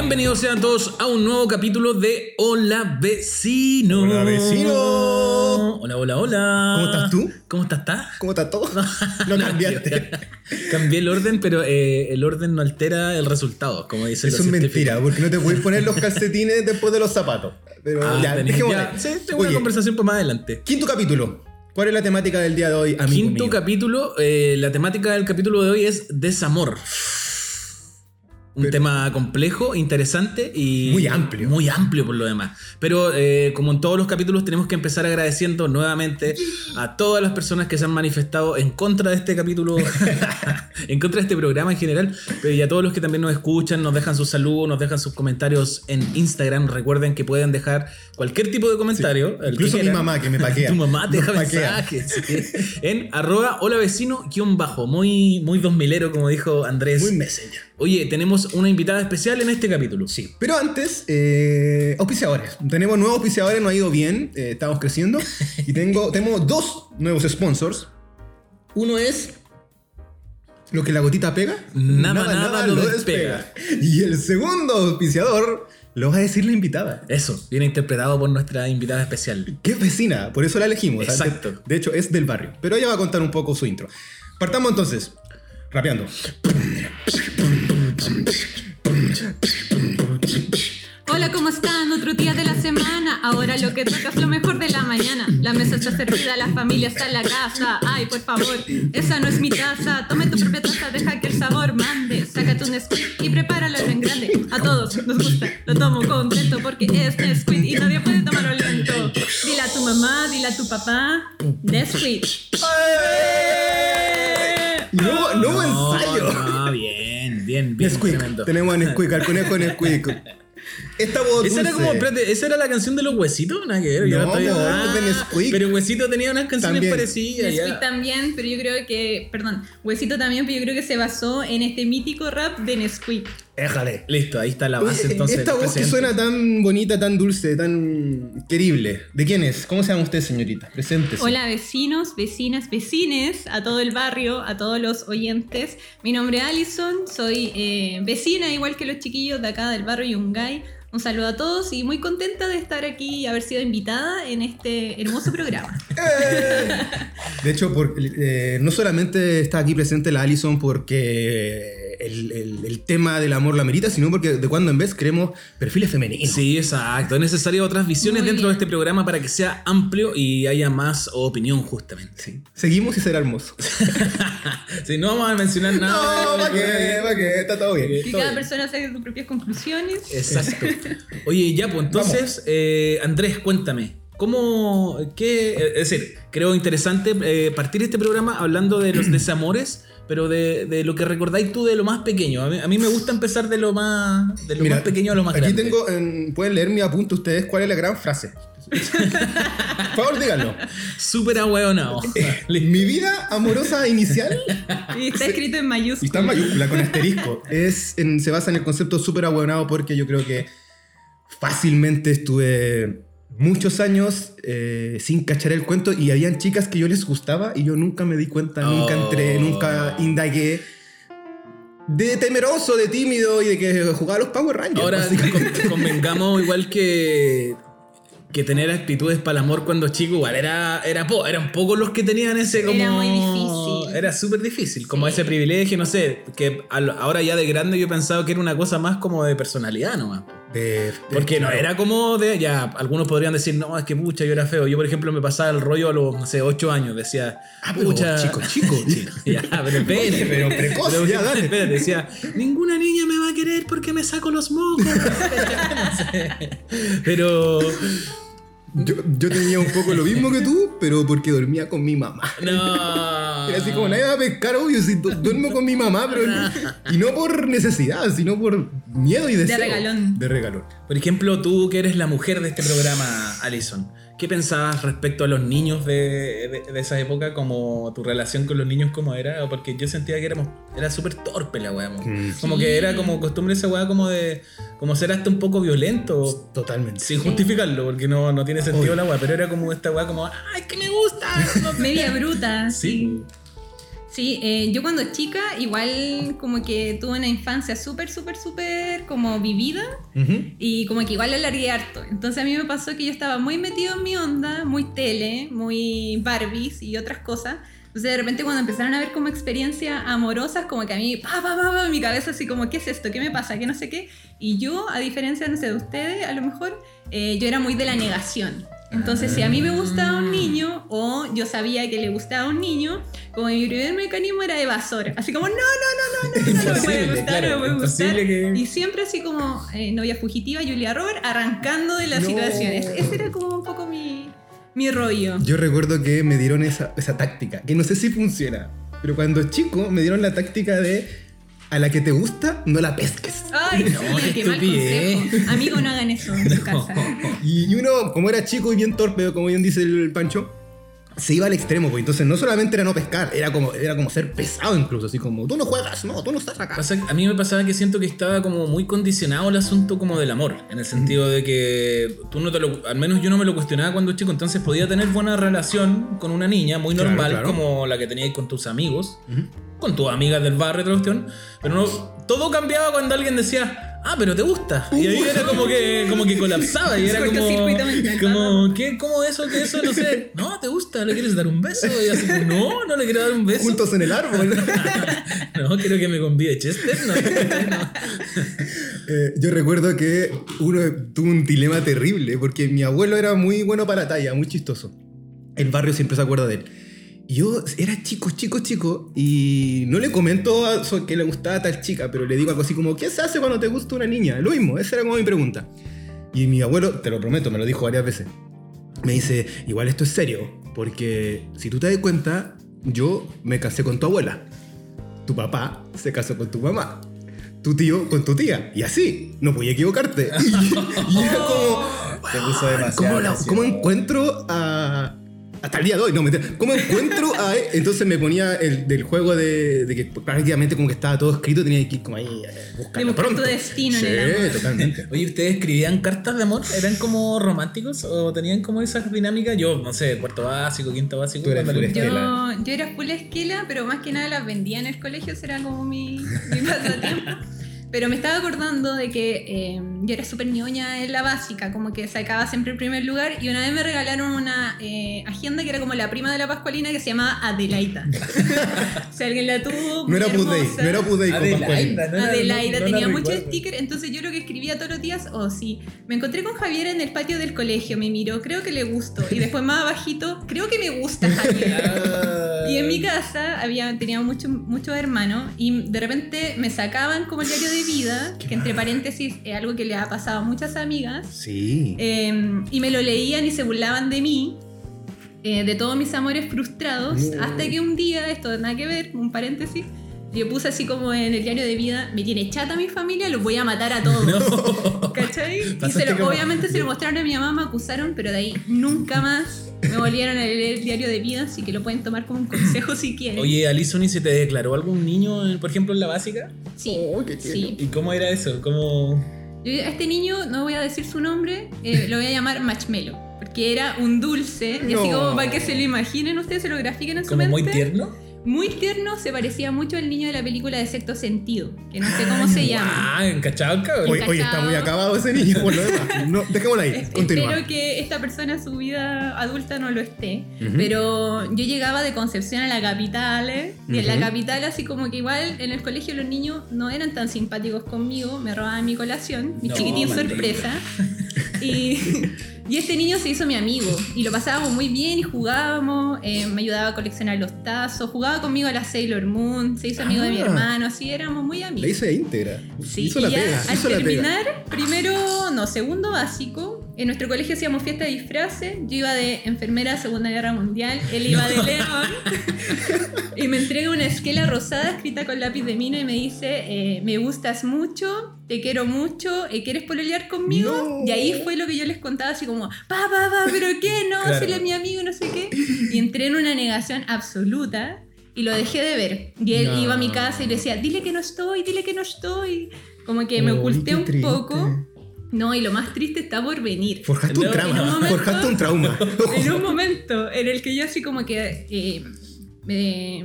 Bienvenidos sean todos a un nuevo capítulo de Hola Vecino. Hola, vecino. Hola, hola, hola. ¿Cómo estás tú? ¿Cómo estás? ¿Estás? ¿Cómo está todo? Lo cambiaste. Cambié el orden, pero eh, el orden no altera el resultado, como dicen Eso es mentira, porque no te puedes poner los calcetines después de los zapatos. Pero Ah, ya, tenés-. Sí, tengo una Oye, conversación para más adelante. Quinto capítulo. ¿Cuál es la temática del día de hoy, amigo Quinto mío? capítulo, eh, la temática del capítulo de hoy es desamor. Un Pero- tema complejo, interesante y... Muy amplio. Muy amplio por lo demás. Pero eh, como en todos los capítulos tenemos que empezar agradeciendo nuevamente a todas las personas que se han manifestado en contra de este capítulo, en contra de este programa en general, pero y a todos los que también nos escuchan, nos dejan sus saludos, nos dejan sus comentarios en Instagram. Recuerden que pueden dejar cualquier tipo de comentario. que Incluso mi mamá que me paquea. Tu mamá te deja paquea. mensajes. sí. En arroba hola vecino guion bajo. Muy, muy dos milero, como dijo Andrés. Muy messenger. Oye, tenemos una invitada especial en este capítulo. Sí. Pero antes, eh, auspiciadores. Tenemos nuevos auspiciadores, nos ha ido bien, eh, estamos creciendo. Y tengo, tenemos dos nuevos sponsors. Uno es lo que la gotita pega. Nada, nada lo despega. Y el segundo auspiciador lo va a decir la invitada. Eso, viene interpretado por nuestra invitada especial. Que es vecina, por eso la elegimos. Exacto. De, de hecho, es del barrio. Pero ella va a contar un poco su intro. Partamos entonces, rapeando. Hola, ¿cómo están? Otro día de la semana. Ahora lo que toca es lo mejor de la mañana. La mesa está servida, la familia está en la casa. Ay, por favor, esa no es mi taza. Tome tu propia taza, deja que el sabor mande. Sácate un Nesquik y prepáralo en grande. A todos nos gusta, lo tomo contento porque es Nesquik y nadie puede tomarlo lento. Dile a tu mamá, dile a tu papá. Nesquik. Y nuevo, nuevo ensayo. No, bien, bien, bien. Nesquik. Tenemos a Nesquik, al conejo Nesquik. Esta voz Esa era como, espérate, ¿esa era la canción de los huesitos? Nada que ver, yo No, no, Ah, de Nesquik. Pero Huesito tenía unas canciones También. parecidas. Nesquik también, pero yo creo que, perdón, Huesito también, pero yo creo que se basó en este mítico rap de Nesquik. Éjale. Listo, ahí está la base Oye, entonces. Esta voz que suena tan bonita, tan dulce, tan querible. ¿De quién es? ¿Cómo se llama usted, señorita? Preséntese. Hola vecinos, vecinas, vecines, a todo el barrio, a todos los oyentes. Mi nombre es Alison, soy eh, vecina igual que los chiquillos de acá del barrio Yungay. Un saludo a todos y muy contenta de estar aquí y haber sido invitada en este hermoso programa. ¡Eh! De hecho, por- eh, no solamente está aquí presente la Allison porque el, el- el tema del amor la merita, sino porque de cuando en vez queremos perfiles femeninos. Sí, exacto. Es necesario otras visiones Muy dentro de este programa para que sea amplio y haya más opinión, justamente. Sí. Seguimos y será hermoso. Sí, no vamos a mencionar nada. No, ¿para qué? ¿Para qué? Está todo bien. Que Todo cada bien. persona saque sus propias conclusiones. Exacto. Oye, ya, pues entonces, eh, Andrés, cuéntame. ¿Cómo, qué, es decir, creo interesante eh, partir este programa hablando de los desamores, pero de, de lo que recordáis tú de lo más pequeño. A mí, a mí me gusta empezar de lo más, de lo Mira, más pequeño a lo más Aquí grande. tengo, en- pueden leer mi apunte ustedes cuál es la gran frase. Por favor, díganlo. Súper ahueonado. Mi vida amorosa inicial Y está escrito en Y mayúsculas. está en mayúscula con asterisco. Es en- se basa en el concepto súper abuenado porque yo creo que fácilmente estuve muchos años eh, sin cachar el cuento y habían chicas que yo les gustaba y yo nunca me di cuenta, nunca Oh. entré, nunca indagué. De temeroso, de tímido y de que jugaba a los Power Rangers. Ahora con- convengamos igual que que tener actitudes para el amor cuando chico igual era era po- eran pocos los que tenían ese como Era muy difícil. era súper difícil como ese privilegio no sé que al- ahora ya de grande yo pensaba que era una cosa más como de personalidad nomás De- de- porque no era como de ya algunos podrían decir no es que pucha yo era feo yo por ejemplo me pasaba el rollo a los no sé 8 años decía Ah, pero pucha chico, chico. ya pero espérate Oye, pero precoz, pero, ya, dale. espérate, decía ninguna niña me va a querer porque me saco los mocos No sé. pero Yo, yo tenía un poco lo mismo que tú, pero porque dormía con mi mamá. no Era así como nadie va a pescar, obvio, si du- duermo con mi mamá, pero y no por necesidad, sino por miedo y deseo. regalón. De regalón. Por ejemplo, tú que eres la mujer de este programa, Alison, ¿qué pensabas respecto a los niños de, de- de esa época? Como tu relación con los niños, ¿cómo era? O Porque yo sentía que éramos, era súper torpe la weá. Mm. Como que era como costumbre esa weá como de como ser hasta un poco violento. Totalmente. Sin justificarlo, porque no, no tiene sentido la weá, pero era como esta weá como, ¡ay, que me gusta! Media bruta. Sí. Sí, eh, yo cuando chica igual como que tuve una infancia súper, súper, súper como vivida Ujú. y como que igual la alargué harto. Entonces a mí me pasó que yo estaba muy metido en mi onda, muy tele, muy Barbies y otras cosas. Entonces de repente cuando empezaron a ver como experiencias amorosas, como que a mí, pa, pa, pa, pa, mi cabeza así como, ¿qué es esto? ¿Qué me pasa? ¿Qué no sé qué? Y yo, a diferencia, no sé, de ustedes, a lo mejor, eh, yo era muy de la negación. Entonces, si a mí me gustaba un niño o yo sabía que le gustaba un niño, como mi primer mecanismo era evasor. Así como, no, no, no, no, no, no, no me puede gustar, claro, no me puede gustar. que- Y siempre así como eh, novia fugitiva, Julia Robert, arrancando de la No. situación. Ese ese era como un poco mi, mi rollo. Yo recuerdo que me dieron esa, esa táctica, que no sé si funciona, pero cuando chico me dieron la táctica de a la que te gusta, no la pesques. Ay, No, sí, qué mal consejo. Amigo, no hagan eso en su casa. Y, y uno, como era chico y bien torpe, como bien dice el Pancho, se iba al extremo, pues entonces no solamente era no pescar, era como, era como ser pesado incluso, así como, tú no juegas, no, tú no estás acá. Pasa- a mí me pasaba que siento que estaba como muy condicionado el asunto como del amor, en el sentido de que tú no te lo, al menos yo no me lo cuestionaba cuando chico, entonces podía tener buena relación con una niña muy normal claro. como la que teníais con tus amigos, con tus amigas del barrio, otra cuestión, pero no, todo cambiaba cuando alguien decía, ah, pero te gusta. Y ahí era como que, como que colapsaba y era como, como ¿qué, ¿cómo eso, qué eso? No sé, no, te gusta, le quieres dar un beso. Y así, como, no, no le quiero dar un beso. Juntos en el árbol. No, quiero que me convide Chester. No, no. Eh, yo recuerdo que uno tuvo un dilema terrible, porque mi abuelo era muy bueno para la talla, muy chistoso. El barrio siempre se acuerda de él. Yo era chico, chico, chico, y no le comento a so- que le gustaba a tal chica, pero le digo algo así como, ¿qué se hace cuando te gusta una niña? Lo mismo, esa era como mi pregunta. Y mi abuelo, te lo prometo, me lo dijo varias veces, me dice, igual esto es serio, porque si tú te das cuenta, yo me casé con tu abuela, tu papá se casó con tu mamá, tu tío con tu tía, y así, no podía equivocarte. Y, y era como. ¿cómo, la- cómo encuentro a... Hasta el día de hoy, no, mentira. ¿Cómo encuentro a... Entonces me ponía el del juego de, de que prácticamente como que estaba todo escrito, tenía que ir como ahí eh, buscando buscar pronto. tu destino en sí, el amor. totalmente. Oye, ¿ustedes escribían cartas de amor? ¿Eran como románticos o tenían como esas dinámicas? Yo, no sé, cuarto básico, quinto básico. Tú eras full esquela. Yo, yo era full esquela, pero más que nada las vendía en el colegio, ese era como mi, mi pasatiempo. Pero me estaba acordando de que eh, yo era súper ñoña en la básica, como que sacaba siempre el primer lugar, y una vez me regalaron una eh, agenda que era como la prima de la Pascualina que se llamaba Adelaida. si alguien la tuvo. No era hermosa. no era Dei con Pascualina. Adelaida, no era- Adelaida no- no la tenía muchos stickers, entonces yo lo que escribía todos los días, oh sí, me encontré con Javier en el patio del colegio, me miró, creo que le gustó, y después más abajito, creo que me gusta Javier. Y en mi casa había, tenía muchos muchos hermanos y de repente me sacaban como el diario de vida, que entre paréntesis es algo que le ha pasado a muchas amigas, Sí. eh, y me lo leían y se burlaban de mí, eh, de todos mis amores frustrados, No. hasta que un día, esto nada que ver, un paréntesis, yo puse así como en el diario de vida, me tiene chata mi familia, los voy a matar a todos. No. ¿Cachai? Y Pasaste se lo- como- obviamente se lo mostraron a mi mamá, me acusaron, pero de ahí nunca más me volvieron a leer el diario de vida, así que lo pueden tomar como un consejo si quieren. Oye, Alison, ¿y se te declaró algún niño, por ejemplo, en la básica? sí, Oh, qué sí. ¿Y cómo era eso? ¿Cómo...? Yo a este niño, no voy a decir su nombre, eh, lo voy a llamar Marshmallow, porque era un dulce, y así como para que se lo imaginen ustedes, se lo grafiquen en su ¿Como mente. muy tierno? Muy tierno, se parecía mucho al niño de la película de Sexto Sentido, que no sé cómo se llama. Ah, encachado, cabrón. Oye, oye, está muy acabado ese niño, por lo demás. No, dejémoslo ahí, Es- continúa. Espero que esta persona su vida adulta no lo esté. Pero yo llegaba de Concepción a la capital, ¿eh? y en la capital así como que igual en el colegio los niños no eran tan simpáticos conmigo, me robaban mi colación, mi No, chiquitín maldita. sorpresa. Y, y este niño se hizo mi amigo y lo pasábamos muy bien y jugábamos, eh, me ayudaba a coleccionar los tazos, jugaba conmigo a la Sailor Moon, se hizo amigo de mi Ah. hermano, así éramos muy amigos. La hizo de íntegra. Sí, hizo y la ya pega, al hizo la pega. terminar, primero, no, segundo básico, en nuestro colegio hacíamos fiesta de disfraces, yo iba de enfermera Segunda Guerra Mundial, él iba de león, y me entrega una esquela rosada escrita con lápiz de mina y me dice, eh, me gustas mucho, te quiero mucho, eh, ¿quieres pololear conmigo? No. Y ahí fue lo que yo les contaba, así como, pa, pa, pa, pero qué, no, Claro. si él es mi amigo, no sé qué, y entré en una negación absoluta. Y lo dejé de ver. Y él No. iba a mi casa y le decía, dile que no estoy, dile que no estoy. Como que me Uy, oculté un triste. poco. No, y lo más triste está por venir. Forjaste un trauma. un momento- Forjaste un trauma. En un momento en el que yo así como que eh,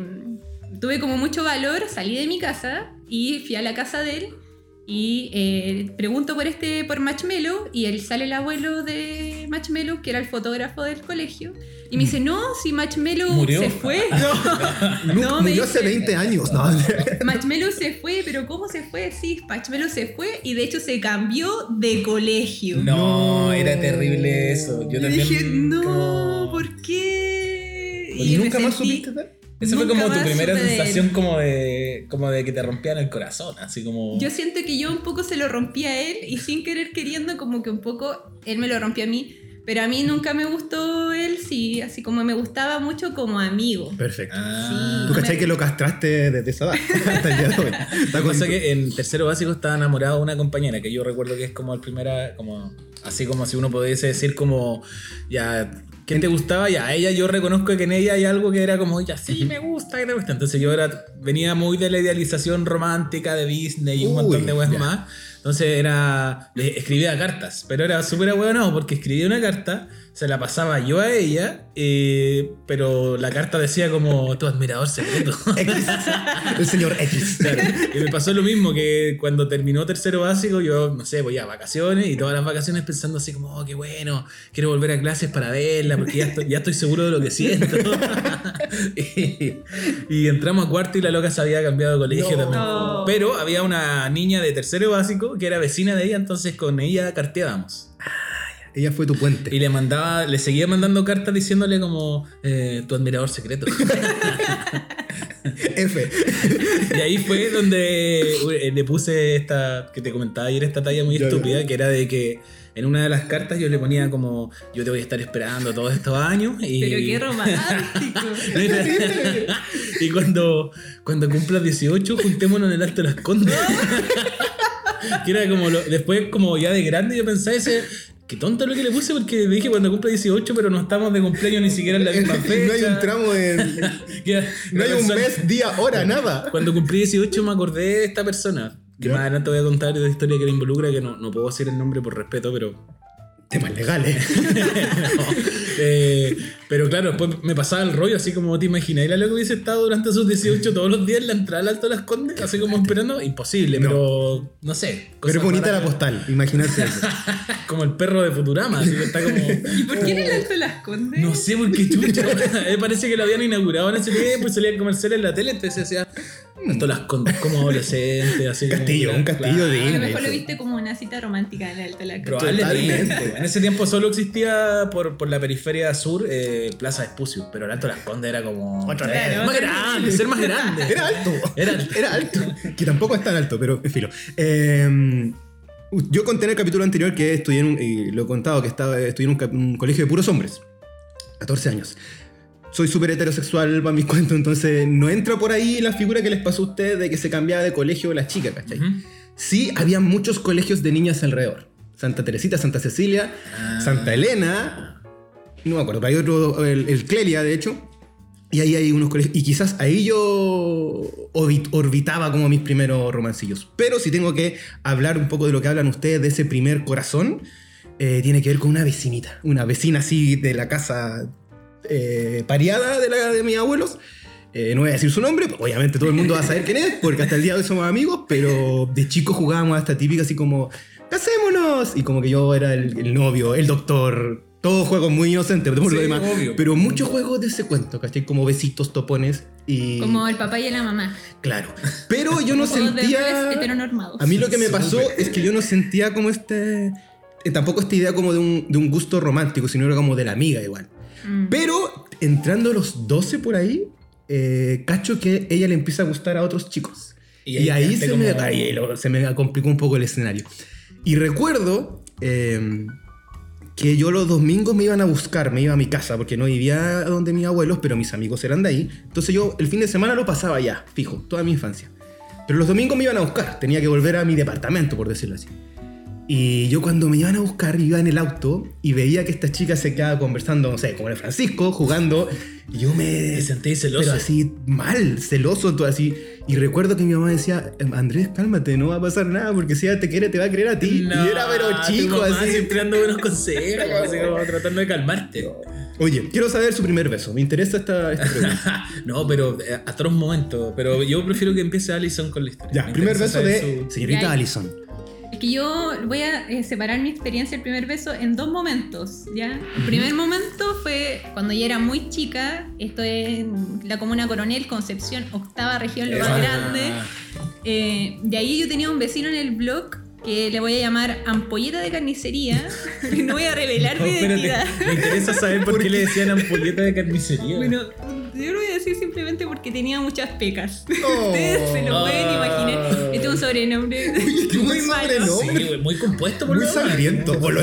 tuve como mucho valor, salí de mi casa y fui a la casa de él y eh, pregunto por este, por Marshmello, y él sale el abuelo de Marshmello, que era el fotógrafo del colegio, y me dice, no, si Marshmello ¿Murió? se fue. No, No, me murió hace dice- 20 años. No, Marshmello se fue, pero ¿cómo se fue? Sí, Marshmello se fue y de hecho se cambió de colegio. No, No. era terrible eso. Yo Y también. dije, no, como- ¿por qué? ¿Y me nunca más sentí- supiste de él? Esa fue como tu primera sensación como de, como de que te rompían el corazón, así como... Yo siento que yo un poco se lo rompí a él y sin querer queriendo como que un poco él me lo rompió a mí. Pero a mí nunca me gustó él, sí, así como me gustaba mucho como amigo. Perfecto. Ah. ¿Tú me- cachai que lo castraste desde esa edad hasta el es que en tercero básico estaba enamorado de una compañera que yo recuerdo que es como el primera, como así como si uno pudiese decir como ya ¿quién te gustaba? Ya, a ella yo reconozco que en ella hay algo que era como ya sí me gusta, que te gusta. Entonces yo era venía muy de la idealización romántica de Disney y un Uy, montón de weas más. Entonces era escribía cartas, pero era súper ahueonado porque escribía una carta, se la pasaba yo a ella, eh, pero la carta decía como tu admirador secreto. X. El señor X. Claro, y me pasó lo mismo que cuando terminó tercero básico, yo, no sé, voy a vacaciones y todas las vacaciones pensando así como, oh, qué bueno, quiero volver a clases para verla porque ya estoy, ya estoy seguro de lo que siento. y, y entramos a cuarto y la loca se había cambiado de colegio No. también. No. Pero había una niña de tercero básico que era vecina de ella, entonces con ella carteábamos. Ella fue tu puente. Y le mandaba, le seguía mandando cartas diciéndole como, eh, tu admirador secreto. F. Y ahí fue donde eh, le puse esta, que te comentaba ayer, esta talla muy estúpida, que era de que en una de las cartas yo le ponía como, yo te voy a estar esperando todos estos años. Y, Pero qué romántico. y cuando, cuando cumplas 18, juntémonos en el Alto de las Condes. que era como, lo- después como ya de grande yo pensaba ese... Qué tonto lo que le puse porque dije cuando cumpla 18, pero no estamos de cumpleaños ni siquiera en la misma fecha. no hay un tramo en. Que- No hay un persona- mes, día, hora, nada. cuando cumplí 18 me acordé de esta persona. Que más adelante voy a contar de historia que la involucra, que no, no puedo decir el nombre por respeto, pero. Temas legales. no. Eh, pero claro, después me pasaba el rollo, así como te imaginas, era lo que hubiese estado durante esos 18 todos los días en la entrada al Alto de las Condes, así como esperando. Imposible, No. pero no sé. Pero es bonita la postal, imagínate eso. Como el perro de Futurama, así que está como. ¿Y por qué en el Alto las Condes? No sé por qué chucha. Me parece que lo habían inaugurado en ese tiempo y salían comerciales en la tele, entonces decía. Alto de las Condes como adolescente, así como- Castillo, un castillo de A lo mejor lo viste como una cita romántica en el Alto de las Condes. Probablemente. En ese tiempo solo existía por, por la periferia sur eh, Plaza Espucio, pero el Alto de las Condes era como. Otra Era vez. más grande, ser más grande. Era alto. Era- Era alto. Que tampoco es tan alto, pero en filo. Eh, yo conté en el capítulo anterior que estudié en un, y lo he contado, que estaba, estudié en un, colegio de puros hombres. 14 años. Soy súper heterosexual para mis cuentos, entonces no entra por ahí la figura que les pasó a ustedes de que se cambiaba de colegio la chica, ¿cachai? Ujú. Sí, había muchos colegios de niñas alrededor. Santa Teresita, Santa Cecilia, Ah. Santa Elena, no me acuerdo, pero hay otro, el, el Clelia, de hecho. Y ahí hay unos colegios. Y quizás ahí yo orbit- orbitaba como mis primeros romancillos. Pero si tengo que hablar un poco de lo que hablan ustedes de ese primer corazón, eh, tiene que ver con una vecinita. Una vecina así de la casa eh, pareada de, la, de mis abuelos. Eh, no voy a decir su nombre, obviamente todo el mundo va a saber quién es, porque hasta el día de hoy somos amigos, pero de chicos jugábamos a esta típica así como, ¡casémonos! Y como que yo era el novio, el doctor, todos juegos muy inocentes, por lo Sí, demás. obvio. Pero muchos juegos de ese cuento, ¿cachai? Como besitos, topones y... Como el papá y la mamá. Claro. Pero yo no sentía... heteronormados. A mí lo que me pasó es que yo no sentía como este... eh, tampoco esta idea como de un, de un gusto romántico, sino era como de la amiga igual. Mm. Pero entrando a los 12 por ahí, eh, cacho que ella le empieza a gustar a otros chicos. Y ahí, quedaste se, me, como- ahí lo- se me complicó un poco el escenario. Y recuerdo eh, que yo los domingos me iban a buscar, me iba a mi casa, porque no vivía donde mis abuelos, pero mis amigos eran de ahí. Entonces yo el fin de semana lo pasaba allá, fijo, toda mi infancia. Pero los domingos me iban a buscar, tenía que volver a mi departamento, por decirlo así. Y yo cuando me iban a buscar, iba en el auto y veía que esta chica se quedaba conversando, no sé, con el Francisco, jugando. Y yo me... Te sentí celoso. Pero así mal, celoso, todo así. Y recuerdo que mi mamá decía, Andrés, cálmate, no va a pasar nada, porque si ella te quiere, te va a querer a ti. No, y era pero tu chico, mamá así. Siempre dando buenos consejos, así como tratando de calmarte. Oye, quiero saber su primer beso. Me interesa esta, esta pregunta. no, pero eh, atroz momento. Pero yo prefiero que empiece Alison con la historia. Ya, Me primer beso de su- señorita. Allison. Es que yo voy a eh, separar mi experiencia del primer beso en dos momentos, ¿ya? El primer momento fue cuando yo era muy chica, estoy en la comuna Coronel, Concepción, octava región, lo más Ah. grande. Eh, de ahí yo tenía un vecino en el blog que le voy a llamar ampolleta de carnicería. no voy a revelar No, mi espérate, identidad. me interesa saber por qué le decían ampolleta de carnicería. Bueno, yo lo voy a decir simplemente porque tenía muchas pecas. Oh. Ustedes se lo pueden Ah. imaginar. Este es un sobrenombre muy malo. sobrenombre. Sí, güey, muy compuesto por Muy sangriento, por lo.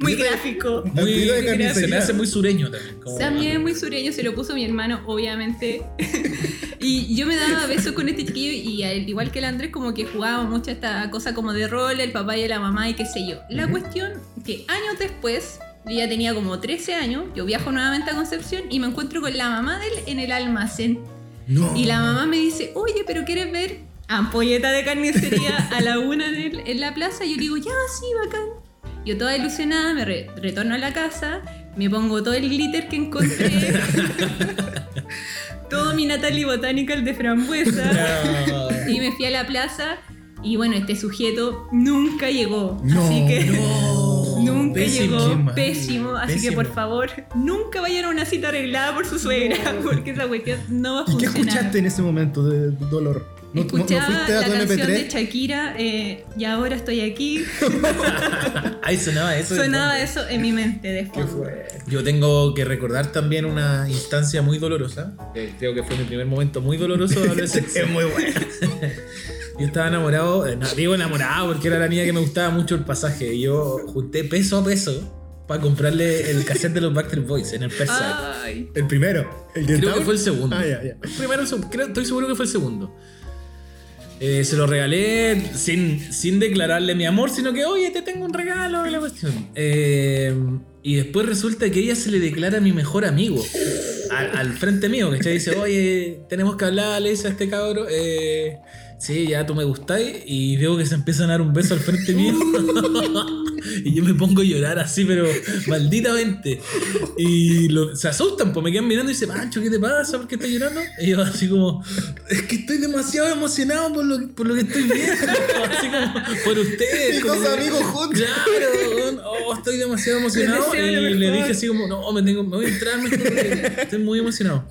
Muy gráfico. Muy, de se me hace muy sureño también. como- También es muy sureño, se lo puso mi hermano, obviamente. y yo me daba besos con este chiquillo y al igual que el Andrés, como que jugábamos mucho esta cosa como de rol, el papá y la mamá y qué sé yo. La cuestión que años después, yo ya tenía como 13 años, yo viajo nuevamente a Concepción y me encuentro con la mamá de él en el almacén. No. Y la mamá me dice, oye, pero ¿quieres ver ampolleta de carnicería a la una en, el- en la plaza? Y yo digo, ya, sí, bacán. Yo toda ilusionada me re- retorno a la casa, me pongo todo el glitter que encontré, todo mi Natalie Botanical de frambuesa No. y me fui a la plaza y bueno, este sujeto nunca llegó. No, así que no. Nunca Pésimo, llegó, mal, pésimo. Así que pésimo. por favor, nunca vayan a una cita arreglada por su suegra, porque esa cuestión no va a ¿Y qué funcionar. escuchaste en ese momento de dolor? ¿No, no- no Escuchaba fuiste a la tu canción de MP3? Shakira eh, y ahora estoy aquí. Ahí sonaba eso. de Sonaba eso en mi mente de fondo. Yo tengo que recordar también una instancia muy dolorosa. que creo que fue mi primer momento muy doloroso de adolescencia. Es muy bueno. Yo estaba enamorado, eh, no, digo enamorado porque era la niña que me gustaba mucho el pasaje. Y yo junté peso a peso para comprarle el cassette de los Backstreet Boys en el Persa. El primero. El de Creo que fue el segundo. Ah. El primero, creo- estoy seguro que fue el segundo. Eh, se lo regalé sin, sin declararle mi amor, sino que, oye, te tengo un regalo y la cuestión. Eh, y después resulta que ella se le declara a mi mejor amigo, al, al frente mío, que dice, oye, tenemos que hablar, le dice a este cabro, eh, sí, ya tú me gustáis, y veo que se empiezan a dar un beso al frente mío. y yo me pongo a llorar así, pero malditamente. Y lo- se asustan, pues me quedan mirando y dicen, Pancho, ¿qué te pasa? ¿Por qué estás llorando? Y yo así como, es que estoy demasiado emocionado por lo, por lo que estoy viendo. Así como, por ustedes. Como dos amigos juntos. Claro, oh, estoy demasiado emocionado. Y le dije así como, no, me, tengo, me voy a entrar estoy muy emocionado.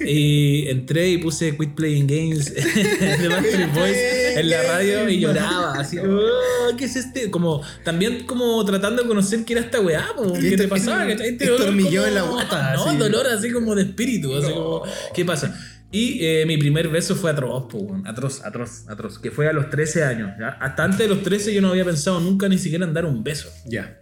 Y entré y puse Quit Playing Games de Backstreet En la radio y lloraba. Así, oh, ¿qué es este? Como, también como tratando de conocer qué era esta weá, ¿qué te pasaba? Este dolor como- en la guata, No, así. dolor así como de espíritu. Así como, ¿qué pasa? Y eh, mi primer beso fue atroz, po, atroz, atroz, atroz, que fue a los 13 años. ¿ya? Hasta antes de los 13 yo no había pensado nunca ni siquiera en dar un beso. Ya.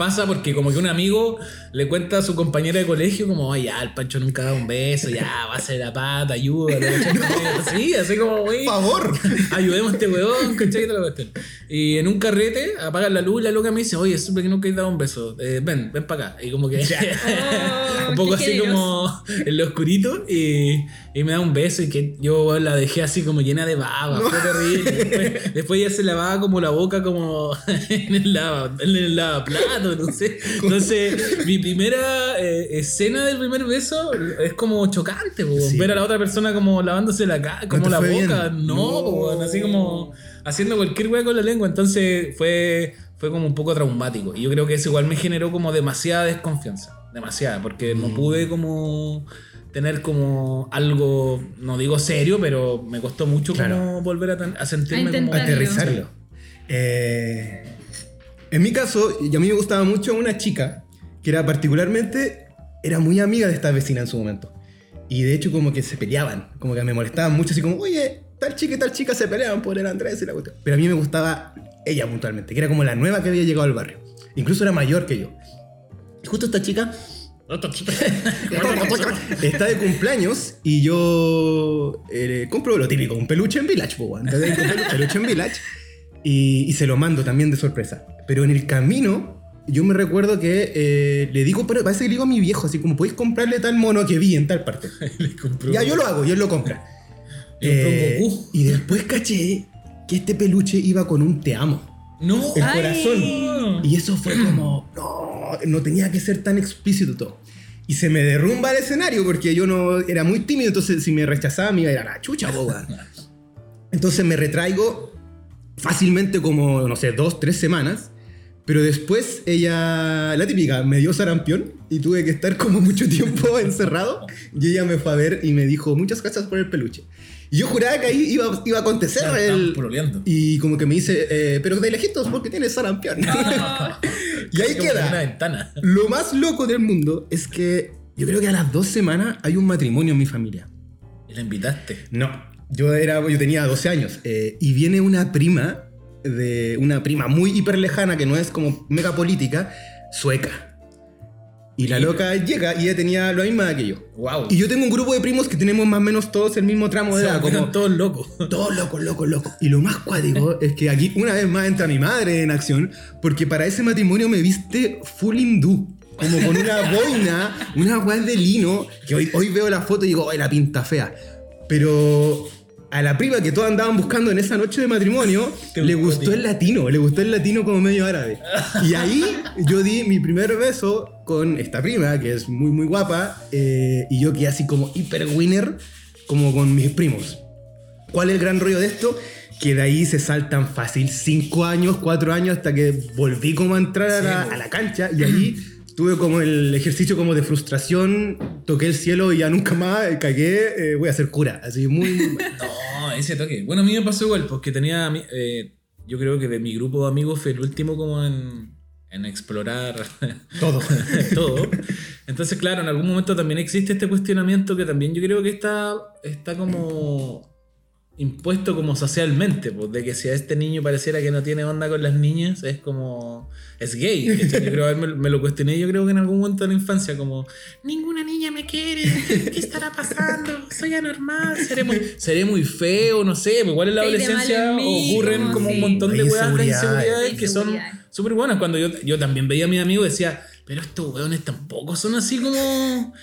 Pasa porque como que un amigo le cuenta a su compañera de colegio como, ay, ya, el Pancho nunca da un beso, ya, va a ser la pata, ayúdalo, ¿cachai? Sí, así como, güey, Por favor. ayudemos a este weón, ¿cachai? Y toda la cuestión. Y en un carrete apagan la luz y la loca me dice, oye, supe que nunca he dado un beso, Eh, ven, ven para acá. Y como que Oh, un poco qué así como en lo oscurito y, y me da un beso y que yo la dejé así como llena de baba, fue terrible. Después, después ya se lavaba como la boca como en el, lava, en el lavaplato, no sé. Entonces, mi primera eh, escena del primer beso es como chocante, po, Sí. ver a la otra persona como lavándose la cara, como te la boca. bien? No, No. po, así como haciendo cualquier hueá con la lengua. Entonces fue, fue como un poco traumático. Y yo creo que eso igual me generó como demasiada desconfianza. Demasiada, porque Mm. no pude como tener como algo, no digo serio, pero me costó mucho Claro. como volver a, sentirme A como... Aterrizarlo. Eh, en mi caso, y a mí me gustaba mucho una chica que era particularmente, era muy amiga de esta vecina en su momento. Y de hecho como que se peleaban, como que me molestaban mucho, así como, oye, tal chica y tal chica se peleaban por el Andrés y la cuestión. Pero a mí me gustaba ella puntualmente, que era como la nueva que había llegado al barrio. Incluso era mayor que yo. Y justo esta chica está de cumpleaños y yo eh, compro lo típico, un peluche en Village, weón. Entonces, un peluche en Village y, y se lo mando también de sorpresa. Pero en el camino, yo me recuerdo que eh, le digo, pero parece que le digo a mi viejo, así como, ¿podéis comprarle tal mono que vi en tal parte? Ya, yo lo hago y él lo compra. Eh, y después caché que este peluche iba con un te amo. No, El Ay. corazón. Y eso fue como, no, no tenía que ser tan explícito todo. Y se me derrumba el escenario porque yo no era muy tímido, entonces si me rechazaba me iba a ir a la chucha, boba. Entonces me retraigo fácilmente como, no sé, dos, tres semanas. Pero después ella, la típica, me dio sarampión y tuve que estar como mucho tiempo encerrado. Y ella me fue a ver y me dijo, muchas gracias por el peluche. Y yo juraba que ahí iba, iba a acontecer Claro, el... Y como que me dice, eh, pero de lejitos porque tienes sarampión. y ahí por una queda. ventana. Lo más loco del mundo es que yo creo que a las dos semanas hay un matrimonio en mi familia. Y la invitaste. No, yo, era, yo tenía 12 años eh, y viene una prima, de una prima muy hiper lejana que no es como mega política, sueca. Y la loca llega y ella tenía la misma edad que yo. Wow. Y yo tengo un grupo de primos que tenemos más o menos todos el mismo tramo de edad, como todos locos. todos locos, locos, locos. Y lo más cuático es que aquí una vez más entra mi madre en acción, porque para ese matrimonio me viste full hindú. Como con una boina, una guay de lino, que hoy, hoy veo la foto y digo, ¡ay, la pinta fea! Pero a la prima que todos andaban buscando en esa noche de matrimonio, le gustó, el latino, le gustó el latino como medio árabe. Y ahí yo di mi primer beso con esta prima, que es muy, muy guapa, eh, y yo quedé así como hiper winner, como con mis primos. ¿Cuál es el gran rollo de esto? Que de ahí se saltan fácil 5 años, 4 años, hasta que volví como a entrar a la, a la cancha y ahí tuve como el ejercicio como de frustración, toqué el cielo y ya nunca más eh, cagué, eh, voy a ser cura. Así muy... No, ese toque. Bueno, a mí me pasó igual, porque tenía. eh, yo creo que de mi grupo de amigos fue el último como en, en explorar Todo. todo. Entonces, claro, en algún momento también existe este cuestionamiento que también yo creo que está, está como impuesto como socialmente, pues, de que si a este niño pareciera que no tiene onda con las niñas, es como... es gay. Yo creo, me, me lo cuestioné yo creo que en algún momento de la infancia, como, ninguna niña me quiere, ¿qué estará pasando? Soy anormal, seré muy, seré muy feo, no sé, pues igual en la adolescencia mí, ocurren como como un montón de weas, de inseguridades. que son súper buenas. Cuando yo, yo también veía a mis amigos decía, pero estos weones tampoco son así como...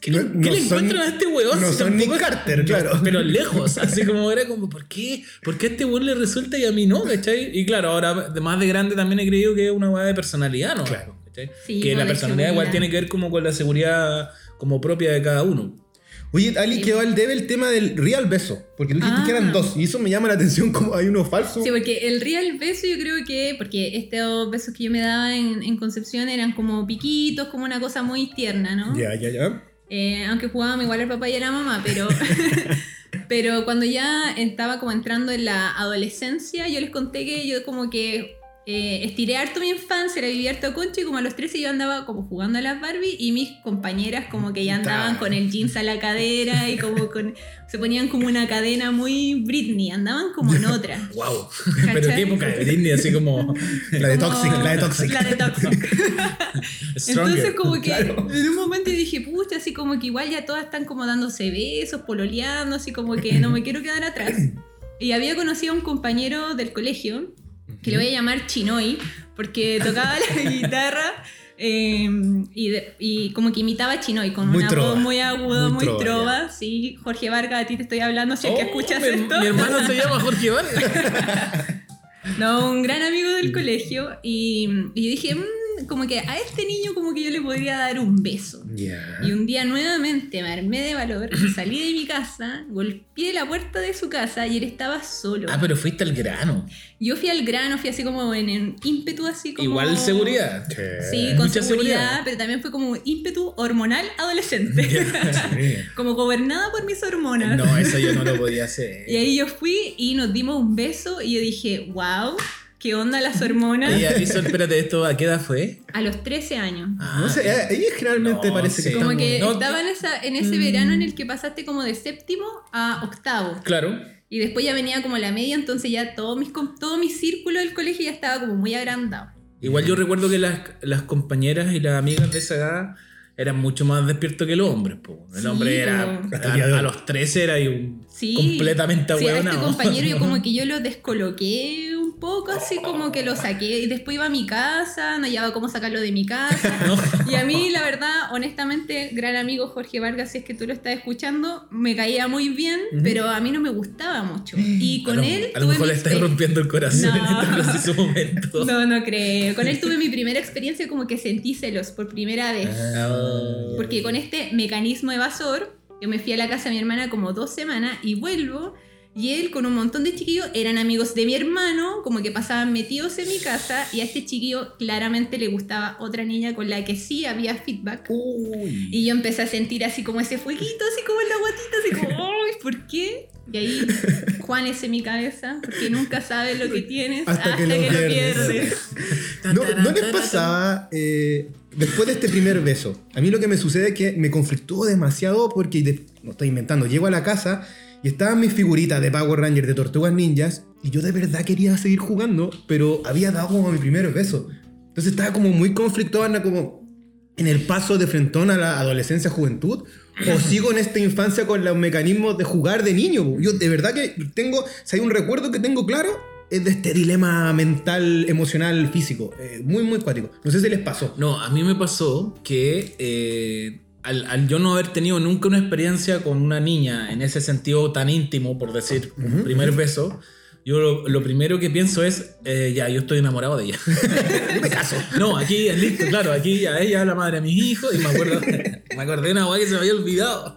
¿Qué, le- No- qué no le son- encuentran a este weón? no Si son Nick Carter, claro. Pero lejos, así como era como, ¿por qué? ¿Por qué a este weón le resulta y a mí no? ¿Cachai? Y claro, ahora de más de grande también he creído que es una weá de personalidad, ¿no? Claro. ¿Cachai? Sí, que la personalidad igual tiene que ver como con la seguridad como propia de cada uno. Oye, Ali quedó al debe el tema del real beso, porque tú dijiste Ah. que eran dos, y eso me llama la atención como hay uno falso. Sí, porque el real beso yo creo que, porque estos besos que yo me daba en, en Concepción eran como piquitos, como una cosa muy tierna, ¿no? Ya, ya, ya. Eh, aunque jugaban igual al papá y la mamá, pero, pero cuando ya estaba como entrando en la adolescencia, yo les conté que yo como que eh, estiré harto mi infancia, era vivir harto concha y como a los 13 yo andaba como jugando a las Barbie y mis compañeras como que ya andaban con el jeans a la cadera y como con... se ponían como una cadena muy Britney, andaban como en otra. ¡Wow! ¿Cachai? Pero qué época de Disney, así como. La de Como- Toxic, la de Toxic. La de Toxic. Entonces como que Claro. en un momento dije, pucha, así como que igual ya todas están como dándose besos, pololeando, así como que no me quiero quedar atrás. Y había conocido a un compañero del colegio, que le voy a llamar Chinoy, porque tocaba la guitarra eh, y, de- y como que imitaba a Chinoy con Muy una trova. voz muy aguda, Muy muy, trova, trova. Sí, Jorge Vargas, a ti te estoy hablando, si es que Oh, escuchas mi, esto. mi hermano se llama Jorge Vargas. No, un gran amigo del colegio. Y, y yo dije, "Mm, como que a este niño como que yo le podría dar un beso. Ya. Y un día nuevamente me armé de valor, salí de mi casa, golpeé la puerta de su casa y él estaba solo. Ah, pero fuiste al grano. Yo fui al grano, fui así como en, en ímpetu, así como... Igual seguridad. Sí, con Mucha seguridad, seguridad. pero también fue como ímpetu hormonal adolescente. como gobernada por mis hormonas. No, eso yo no lo podía hacer. Y ahí yo fui y nos dimos un beso y yo dije, wow, ¿qué onda las hormonas? Ella hizo, espérate, ¿esto a qué edad fue? A los 13 años. Ah, No sé, ella generalmente No, parece sí. que Como que No, estaba en, esa, en ese Mm. verano en el que pasaste como de séptimo a octavo. Claro. Y después ya venía como la media, entonces ya todo, mis, todo mi círculo del colegio ya estaba como muy agrandado. Igual yo recuerdo que las, las compañeras y las amigas de esa edad eran mucho más despiertos que los hombres. po. El Sí, hombre era. A, los 13 era ahí un Sí. completamente Sí, a este ahueonado. compañero yo como que yo lo descoloqué poco, así como que lo saqué. Y después iba a mi casa, no hallaba cómo sacarlo de mi casa. Y a mí, la verdad, honestamente, gran amigo Jorge Vargas, si es que tú lo estás escuchando, me caía muy bien, pero a mí no me gustaba mucho. Y con a lo, él. a lo tuve mejor le estás rompiendo el corazón No. en este momento. No, no creo. Con él tuve mi primera experiencia como que sentí celos por primera vez. Ah. Porque con este mecanismo evasor, yo me fui a la casa de mi hermana como dos semanas y vuelvo. Y él con un montón de chiquillos eran amigos de mi hermano, como que pasaban metidos en mi casa. Y a este chiquillo claramente le gustaba otra niña con la que sí había feedback. Uy. Y yo empecé a sentir así como ese fueguito, así como en la guatita, así como, ¡ay, ¿por qué? Y ahí Juan es en mi cabeza, porque nunca sabes lo que tienes Hasta hasta, que lo que, lo pierdes. pierdes. ¿No, ¿no les pasaba eh, después de este primer beso? A mí lo que me sucede es que me conflictúo demasiado porque, de- no estoy inventando, llego a la casa y estaban mis figuritas de Power Rangers, de Tortugas Ninjas, y yo de verdad quería seguir jugando, pero había dado como mi primer beso. Entonces estaba como muy conflictuado, anda como en el paso de frentón a la adolescencia, juventud, o sigo en esta infancia con los mecanismos de jugar de niño. Yo de verdad que tengo, si hay un recuerdo que tengo claro, es de este dilema mental, emocional, físico. Eh, muy, muy cuático. No sé si les pasó. No, a mí me pasó que eh, al, al yo no haber tenido nunca una experiencia con una niña en ese sentido tan íntimo, por decir, un primer beso, yo lo, lo primero que pienso es, eh, ya, yo estoy enamorado de ella. me caso. No, aquí, listo, claro, aquí ya ella es la madre de mis hijos y me acuerdo, me acordé de una weá que se me había olvidado.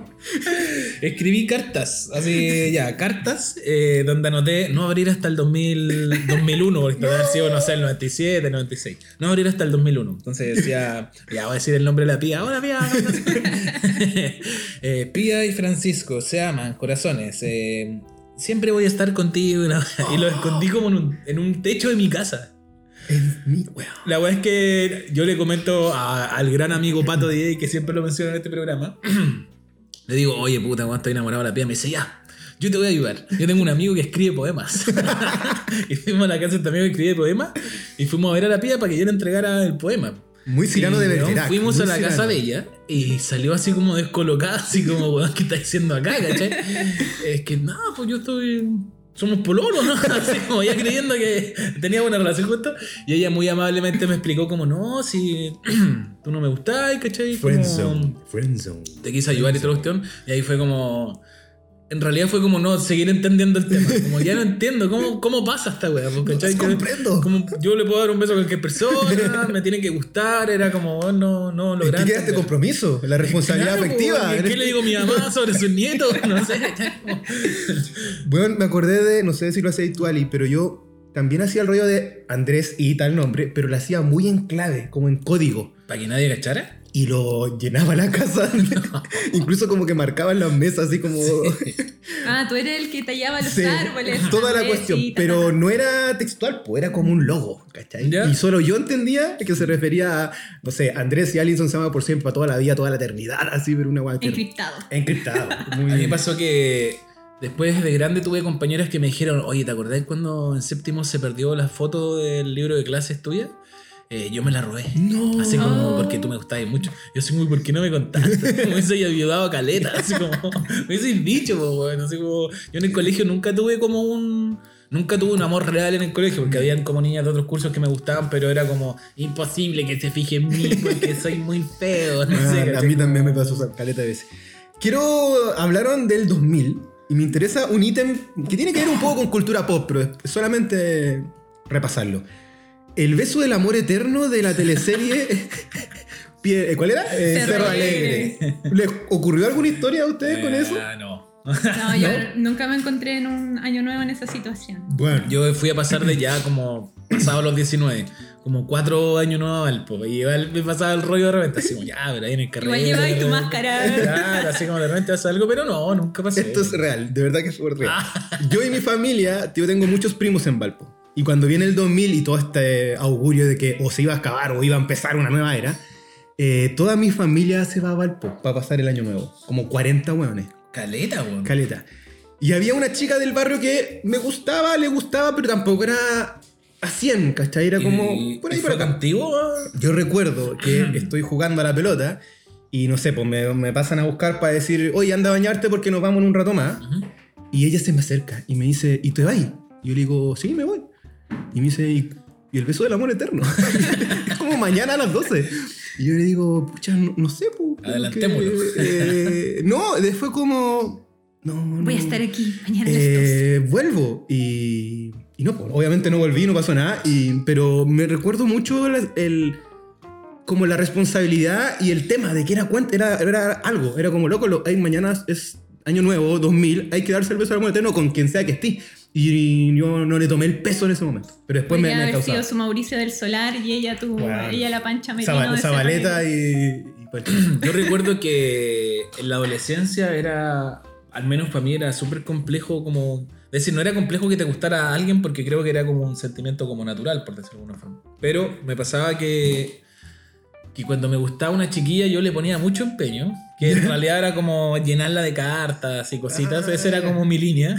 Escribí cartas, así ya, cartas, eh, donde anoté no abrir hasta el 2000, 2001, porque debe haber sido, no sé, el 97, 96. No abrir hasta el 2001. Entonces decía, ya voy a decir el nombre de la pía. Hola, pía. eh, pía y Francisco se aman, corazones. Siempre voy a estar contigo. Y, lo escondí como en un, en un techo de mi casa. Mi weón. La weá es que yo le comento a- al gran amigo Pato DJ, que siempre lo menciona en este programa. le digo, oye puta, cuando estoy enamorado de la pía, me dice, ya, yo te voy a ayudar. Yo tengo un amigo que escribe poemas. y fuimos a la casa de este amigo que escribe poemas y fuimos a ver a la pía para que yo le entregara el poema. Muy Cirano de Bergerac. Fuimos a la Cirano. casa de ella y salió así como descolocada, así como, weón, ¿qué está diciendo acá, cachai? es que, no, pues yo estoy. Somos pololos, ¿no? Así como ya creyendo que teníamos una relación juntos. Y ella muy amablemente me explicó como, no, si tú no me gustás, ¿cachai? Friendzone. Friendzone. te quise ayudar y toda la cuestión. Y ahí fue como. En realidad fue como no seguir entendiendo el tema. Como ya no entiendo cómo, cómo pasa esta weá. pues, los Que- comprendo. Como yo le puedo dar un beso a cualquier persona, me tiene que gustar. Era como, oh, no, no ¿En lograr. qué este compromiso? La responsabilidad Claro, afectiva. pues, ¿Qué le digo a mi mamá sobre sus nietos? No sé. Bueno, me acordé de, no sé si lo hacéis tú, Ali, pero yo también hacía el rollo de Andrés y tal nombre, pero lo hacía muy en clave, como en código. ¿Para que nadie cachara? Y lo llenaba la casa. Incluso como que marcaban las mesas, así como. Ah, tú eres el que tallaba los Sí, árboles. toda la Andrés, cuestión. y ta, Pero ta, no era textual, pues era como un logo, ¿cachai? Y solo yo entendía que se refería a, no sé, Andrés y Alison se aman por siempre, para toda la vida, toda la eternidad, así, pero una guay. Encriptado. Encriptado. Muy A mí me bien. pasó que después de grande tuve compañeras que me dijeron, oye, ¿te acordás cuando en séptimo se perdió la foto del libro de clases tuya? Eh, yo me la robé. No. Así como, Oh. porque tú me gustabas mucho. Yo soy muy, ¿por qué no me contaste? Me hubiese ayudado a caleta. Así como, me hubiese dicho, pues, bueno, así como, yo en el colegio nunca tuve como un. Nunca tuve un amor real en el colegio, porque habían como niñas de otros cursos que me gustaban, pero era como imposible que se fije en mí porque soy muy feo. No Ah, sé, a mí también me pasó esa caleta de veces. Quiero. Hablaron del 2000 y me interesa un ítem que tiene que ver un poco con cultura pop, pero solamente repasarlo. El beso del amor eterno de la teleserie. Eh, ¿Cuál era? Eh, Cerro Cerro Alegre. ¿Les ocurrió alguna historia a ustedes con eso? Ah, no. No, yo nunca me encontré en un año nuevo en esa situación. Bueno, Yo fui a pasar de ya como pasado los 19, como cuatro años nuevos a Valpo. Y igual me pasaba el rollo de repente, así como ya, pero ahí en el carril. Igual llevabas tu máscara. Claro, así como de repente pasa algo, pero no, nunca pasó. Esto es real, de verdad que es súper real. Ah. Yo y mi familia, yo tengo muchos primos en Valpo. Y cuando viene el 2000 y todo este augurio de que o se iba a acabar o iba a empezar una nueva era, eh, toda mi familia se va a Valpo para pasar el año nuevo. Como 40 hueones, Caleta, weón. caleta. Y había una chica del barrio que me gustaba, le gustaba, pero tampoco era a 100, ¿cachai? Era como ¿Y- por ahí por fue acá. contigo? Yo recuerdo que estoy jugando a la pelota y no sé, pues me, me pasan a buscar para decir, oye, anda a bañarte porque nos vamos en un rato más. Ujú. Y ella se me acerca y me dice, ¿y te vas? Y yo le digo, sí, me voy. Y me dice, ¿y, y el beso del amor eterno? como mañana a las 12. Y yo le digo, pucha, no, no sé, Adelantémoslo. eh, no, después como... No, no. Voy a estar aquí mañana a las 12. Eh, vuelvo y, y no, pues, obviamente no volví, no pasó nada, y, pero me recuerdo mucho la- el, como la responsabilidad y el tema de que era, era, era algo, era como loco, lo, ay, mañana es año nuevo, 2000, hay que darse el beso al amor eterno con quien sea que esté. Y yo no le tomé el peso en ese momento, pero después me, Podría me haber causaba. sido su Mauricio del Solar y ella tu, Bueno. ella la pancha de Zabaleta y, y Pancho. Yo recuerdo que en la adolescencia era, al menos para mí era súper complejo como... Es decir, no era complejo que te gustara a alguien porque creo que era como un sentimiento como natural, por decirlo de alguna forma. Pero me pasaba que, que cuando me gustaba una chiquilla yo le ponía mucho empeño, que en realidad era como llenarla de cartas y cositas, esa era como mi línea.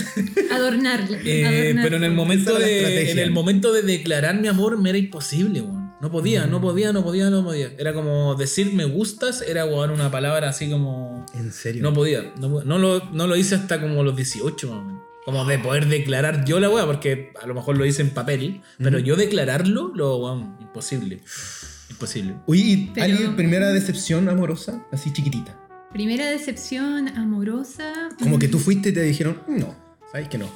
Adornarle. Eh, pero en el momento de estrategia. en el momento de declarar mi amor me era imposible, weón. No podía, no podía, no podía, no podía. Era como decir me gustas, era weón, una palabra así como En serio. no podía, no, lo, no lo hice hasta como los 18 más o menos. Como de poder declarar yo la weá, porque a lo mejor lo hice en papel, pero yo declararlo, lo weón, imposible. Imposible. Oye, ¿y Pero- primera decepción amorosa? Así chiquitita. Primera decepción amorosa. Como que mm, tú fuiste y te dijeron, no, sabes que no.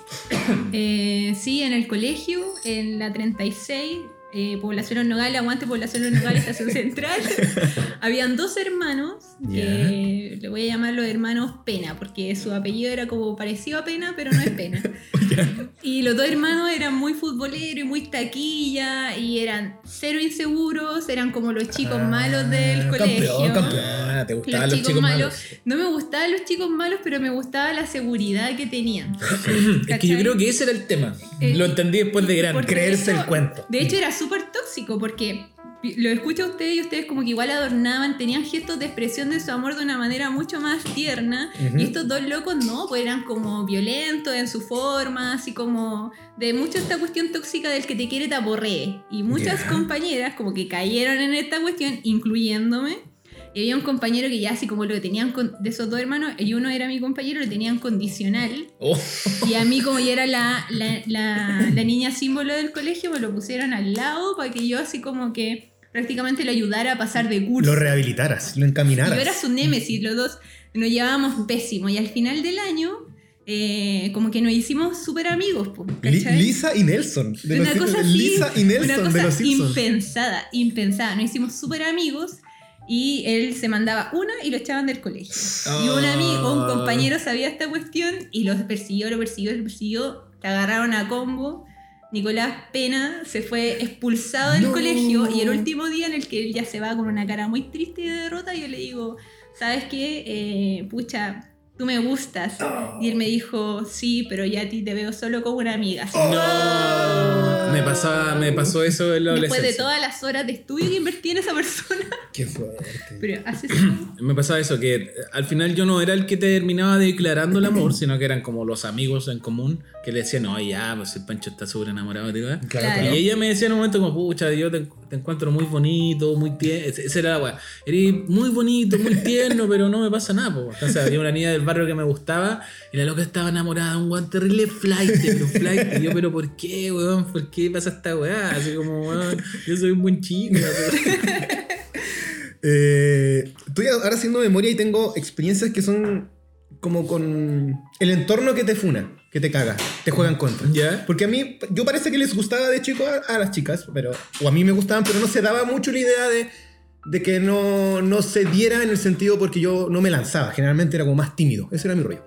Eh, sí, en el colegio, en la 36, eh, Población Los Nogales, aguante Población Los Nogales, Estación Central. Habían dos hermanos, que le voy a llamar los hermanos Pena, porque su apellido era como parecido a Pena, pero no es Pena. y los dos hermanos eran muy futboleros y muy taquilla, y eran cero inseguros, eran como los chicos malos del Ah, colegio. campeón, campeón. Ah, te gustaban Los los, chicos, malos. No me gustaban los chicos malos, pero me gustaba la seguridad que tenían. Es que yo creo que ese era el tema. Eh, lo entendí después de porque creerse eso- el cuento. De hecho, era súper tóxico porque lo escucho a ustedes y ustedes como que igual adornaban, tenían gestos de expresión de su amor de una manera mucho más tierna. Ujú. Y estos dos locos no, pues eran como violentos en su forma, así como de mucho esta cuestión tóxica del que te quiere te aporree. Y muchas compañeras como que cayeron en esta cuestión, incluyéndome. Y había un compañero que ya así como lo tenían con- de esos dos hermanos, y uno era mi compañero, lo tenían condicional. Oh, Y a mí, como yo era la, la, la- la niña símbolo del colegio, me lo pusieron al lado para que yo así como que prácticamente lo ayudara a pasar de curso. Lo rehabilitaras, lo encaminaras. yo era su némesis, los dos nos llevábamos pésimo. Y al final del año, eh, como que nos hicimos súper amigos. Lisa y Nelson. De una los cosa así, Lisa y Nelson una de cosa los Simpsons. impensada, impensada. Nos hicimos súper amigos y él se mandaba una y lo echaban del colegio. Y un amigo, un Ah. compañero sabía esta cuestión y lo persiguió, lo persiguió, lo persiguió, te agarraron a combo. Nicolás Pena se fue expulsado del No. colegio y el último día en el que él ya se va con una cara muy triste y de derrota, yo le digo, ¿sabes qué? Eh, pucha, tú me gustas. Y él me dijo, sí, pero ya a ti te veo solo como una amiga. Así, no. Me, pasaba, me pasó eso en la Después de todas las horas de estudio que invertí en esa persona. Qué fuerte. Pero. Me pasaba eso, que eh, al final yo no era el que terminaba declarando el amor, sino que eran como los amigos en común que le decían, no, ya, pues el Pancho está súper enamorado, de ti, ¿verdad?". Claro. Y ella me decía en un momento como, pucha, yo te, te encuentro muy bonito, muy tierno. Esa era la weá. Eres muy bonito, muy tierno, pero no me pasa nada, po. Entonces había una niña del barrio que me gustaba y la loca estaba enamorada de un weón terrible flight, pero flight. Y yo, pero ¿por qué, weón? ¿Por qué pasa esta weá? Así como, weón, yo soy un buen chico. Eh, estoy ahora haciendo memoria y tengo experiencias que son como con el entorno que te funa, que te caga, te juegan contra. ¿Ya? Porque a mí, yo parece que les gustaba de chico a, a las chicas, pero, o a mí me gustaban, pero no se daba mucho la idea de, de que no, no se diera en el sentido porque yo no me lanzaba, generalmente era como más tímido, ese era mi rollo.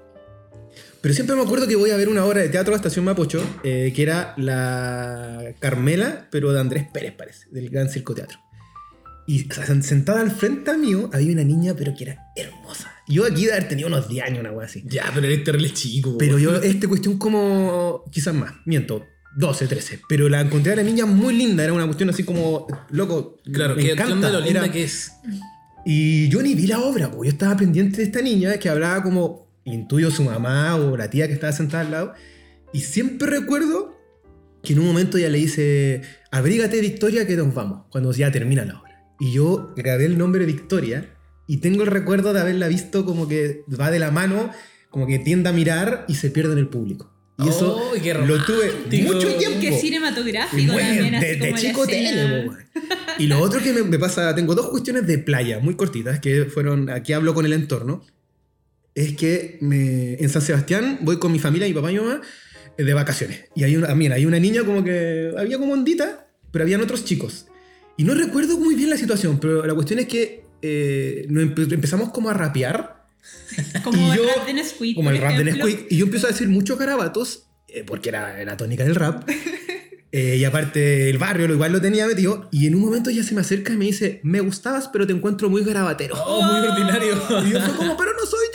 Pero siempre me acuerdo que voy a ver una obra de teatro a Estación Mapocho, eh, que era la Carmela, pero de Andrés Pérez, parece, del Gran Circo Teatro. Y o sea, sentada al frente mío había una niña, pero que era hermosa. Yo aquí de haber tenido unos 10 años, una wea así. Ya, pero eres terrible chico. Pero yo, esta cuestión como, quizás más, miento, 12, 13. Pero la encontré a la niña muy linda, era una cuestión así como, loco, Claro, me que encanta. de lo linda era- que es. Y yo ni vi la obra, pues yo estaba pendiente de esta niña que hablaba como, intuyo su mamá o la tía que estaba sentada al lado. Y siempre recuerdo que en un momento ella le dice, abrígate Victoria que nos vamos, cuando ya termina la obra. Y yo grabé el nombre Victoria y tengo el recuerdo de haberla visto como que va de la mano, como que tiende a mirar y se pierde en el público. Y eso Oh, qué lo tuve mucho tiempo. Que cinematográfico Bueno, también, así de, de como chico tele. Y lo otro que me, me pasa, tengo dos cuestiones de playa muy cortitas que fueron, aquí hablo con el entorno, es que me, en San Sebastián voy con mi familia, mi papá y mi mamá, eh, de vacaciones. Y hay una, mira, hay una niña como que, había como ondita, pero habían otros chicos. Y no recuerdo muy bien la situación, pero la cuestión es que eh, nos empe- empezamos como a rapear Como Y el yo- rap de Nesquik, como el rap de. Nesquik. Y yo empiezo a decir muchos garabatos, eh, porque era la tónica del rap. Eh, y aparte, el barrio lo igual lo tenía metido. Y en un momento ella se me acerca y me dice: Me gustabas, pero te encuentro muy garabatero. Oh, muy ordinario. Y yo fue como: Pero no soy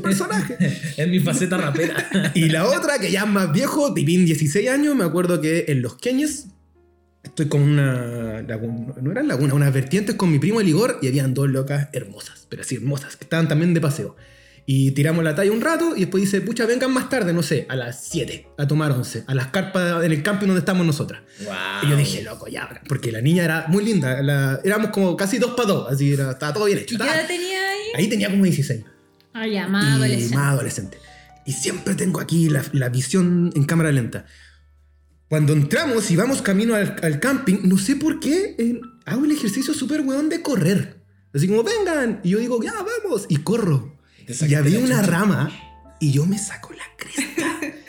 personaje. es mi faceta rapera. Y la otra, que ya es más viejo, tipín 16 años, me acuerdo que en Los Queñes estoy con una laguna, no eran laguna, unas vertientes con mi primo el Igor y habían dos locas hermosas, pero así hermosas, que estaban también de paseo. Y tiramos la talla un rato y después dice, pucha, vengan más tarde, no sé, a las 7, a tomar 11, a las carpas en el camping donde estamos nosotras. Wow. Y yo dije, loco, ya, porque la niña era muy linda, la- éramos como casi dos para dos, así era, estaba todo bien hecho. ¿Y qué estaba- edad tenía ahí? ahí tenía como 16 Ah, ya, más adolescente. más adolescente. Y siempre tengo aquí la, la visión en cámara lenta. Cuando entramos y vamos camino al, al camping, no sé por qué eh, hago el ejercicio súper weón de correr. Así como, vengan. Y yo digo, ya, vamos. Y corro. Y había una rama y yo me saco la cresta.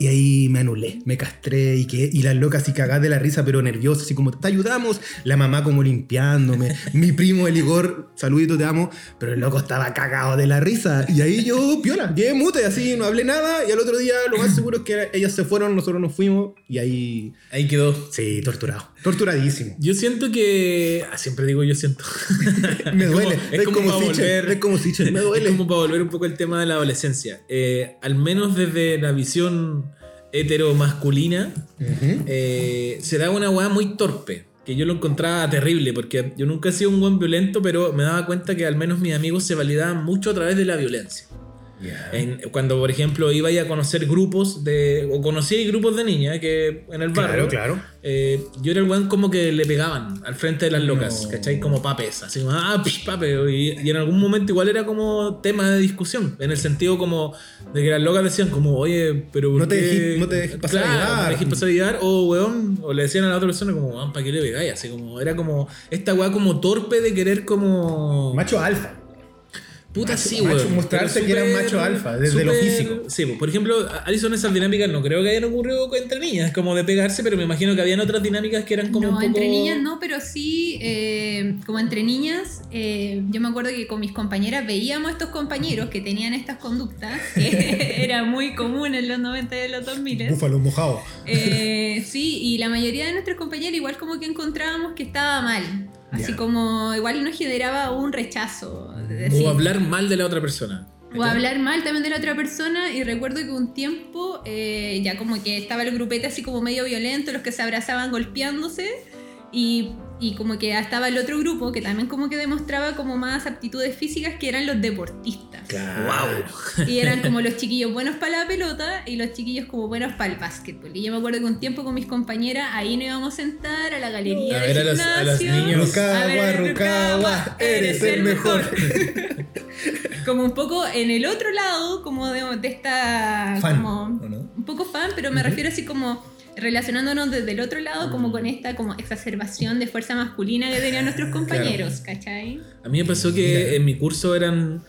Y ahí me anulé, me castré y, que, y las locas así cagadas de la risa, pero nerviosas, así como, te ayudamos. La mamá como limpiándome. Mi primo, el Igor, saludito, te amo. Pero el loco estaba cagado de la risa. Y ahí yo, piola, quedé mute, así, no hablé nada. Y al otro día lo más seguro es que ellas se fueron, nosotros nos fuimos. Y ahí, Ahí quedó. sí, torturado. Torturadísimo. Yo siento que. ah, siempre digo yo siento. Me duele. Es como, es como volver. es como Sichel, me duele. Es como para volver un poco al tema de la adolescencia. Eh, al menos desde la visión hetero-masculina, eh, se da una weá muy torpe. Que yo lo encontraba terrible, porque yo nunca he sido un buen violento, pero me daba cuenta que al menos mis amigos se validaban mucho a través de la violencia. Ya. En- cuando, por ejemplo, iba a conocer grupos de. o conocí grupos de niñas que en el barrio. Claro, claro. eh, yo era el weón como que le pegaban al frente de las locas, No. ¿cachai? Como papes, así como, ah, psh, pape. Y, y en algún momento igual era como tema de discusión, en el sentido como de que las locas decían como, oye, pero ¿por No te dejes- no te dejes pasar a Claro, llevar. no te pasar a llevar, o weón, o le decían a la otra persona como, weón, ¿para qué le pegáis? Así como, era como, esta weá como torpe de querer como... Macho alfa. Puta, Macho- sí, weón. mostrarse que eran macho alfa, desde lo físico. Sí, por ejemplo, Alison, esas dinámicas no creo que hayan ocurrido entre niñas, como de pegarse, pero me imagino que habían otras dinámicas que eran como no, un poco. entre niñas no, pero sí, eh, como entre niñas, eh, yo me acuerdo que con mis compañeras veíamos a estos compañeros que tenían estas conductas, que era muy común en los 90 y en los 2000. Búfalo mojado. Eh, sí, y la mayoría de nuestros compañeros igual como que encontrábamos que estaba mal. Así como igual nos generaba un rechazo. O hablar mal de la otra persona. o hablar mal también de la otra persona y recuerdo que un tiempo eh, ya como que estaba el grupete así como medio violento, los que se abrazaban golpeándose y, y como que estaba el otro grupo que también como que demostraba como más aptitudes físicas que eran los deportistas. Claro. Y eran como los chiquillos buenos para la pelota y los chiquillos como buenos para el básquetbol. Y yo me acuerdo que un tiempo con mis compañeras ahí nos íbamos a sentar a la galería A del ver a los- a los gimnasio. niños. Rukawa, A ver, Rukawa, eres el mejor. como un poco en el otro lado, como de, de esta. Fan, como, ¿o no? Un poco fan, pero me refiero así como relacionándonos desde el otro lado, como con esta como exacerbación de fuerza masculina que tenían nuestros compañeros, ¿cachai? A mí me pasó que en mi curso eran.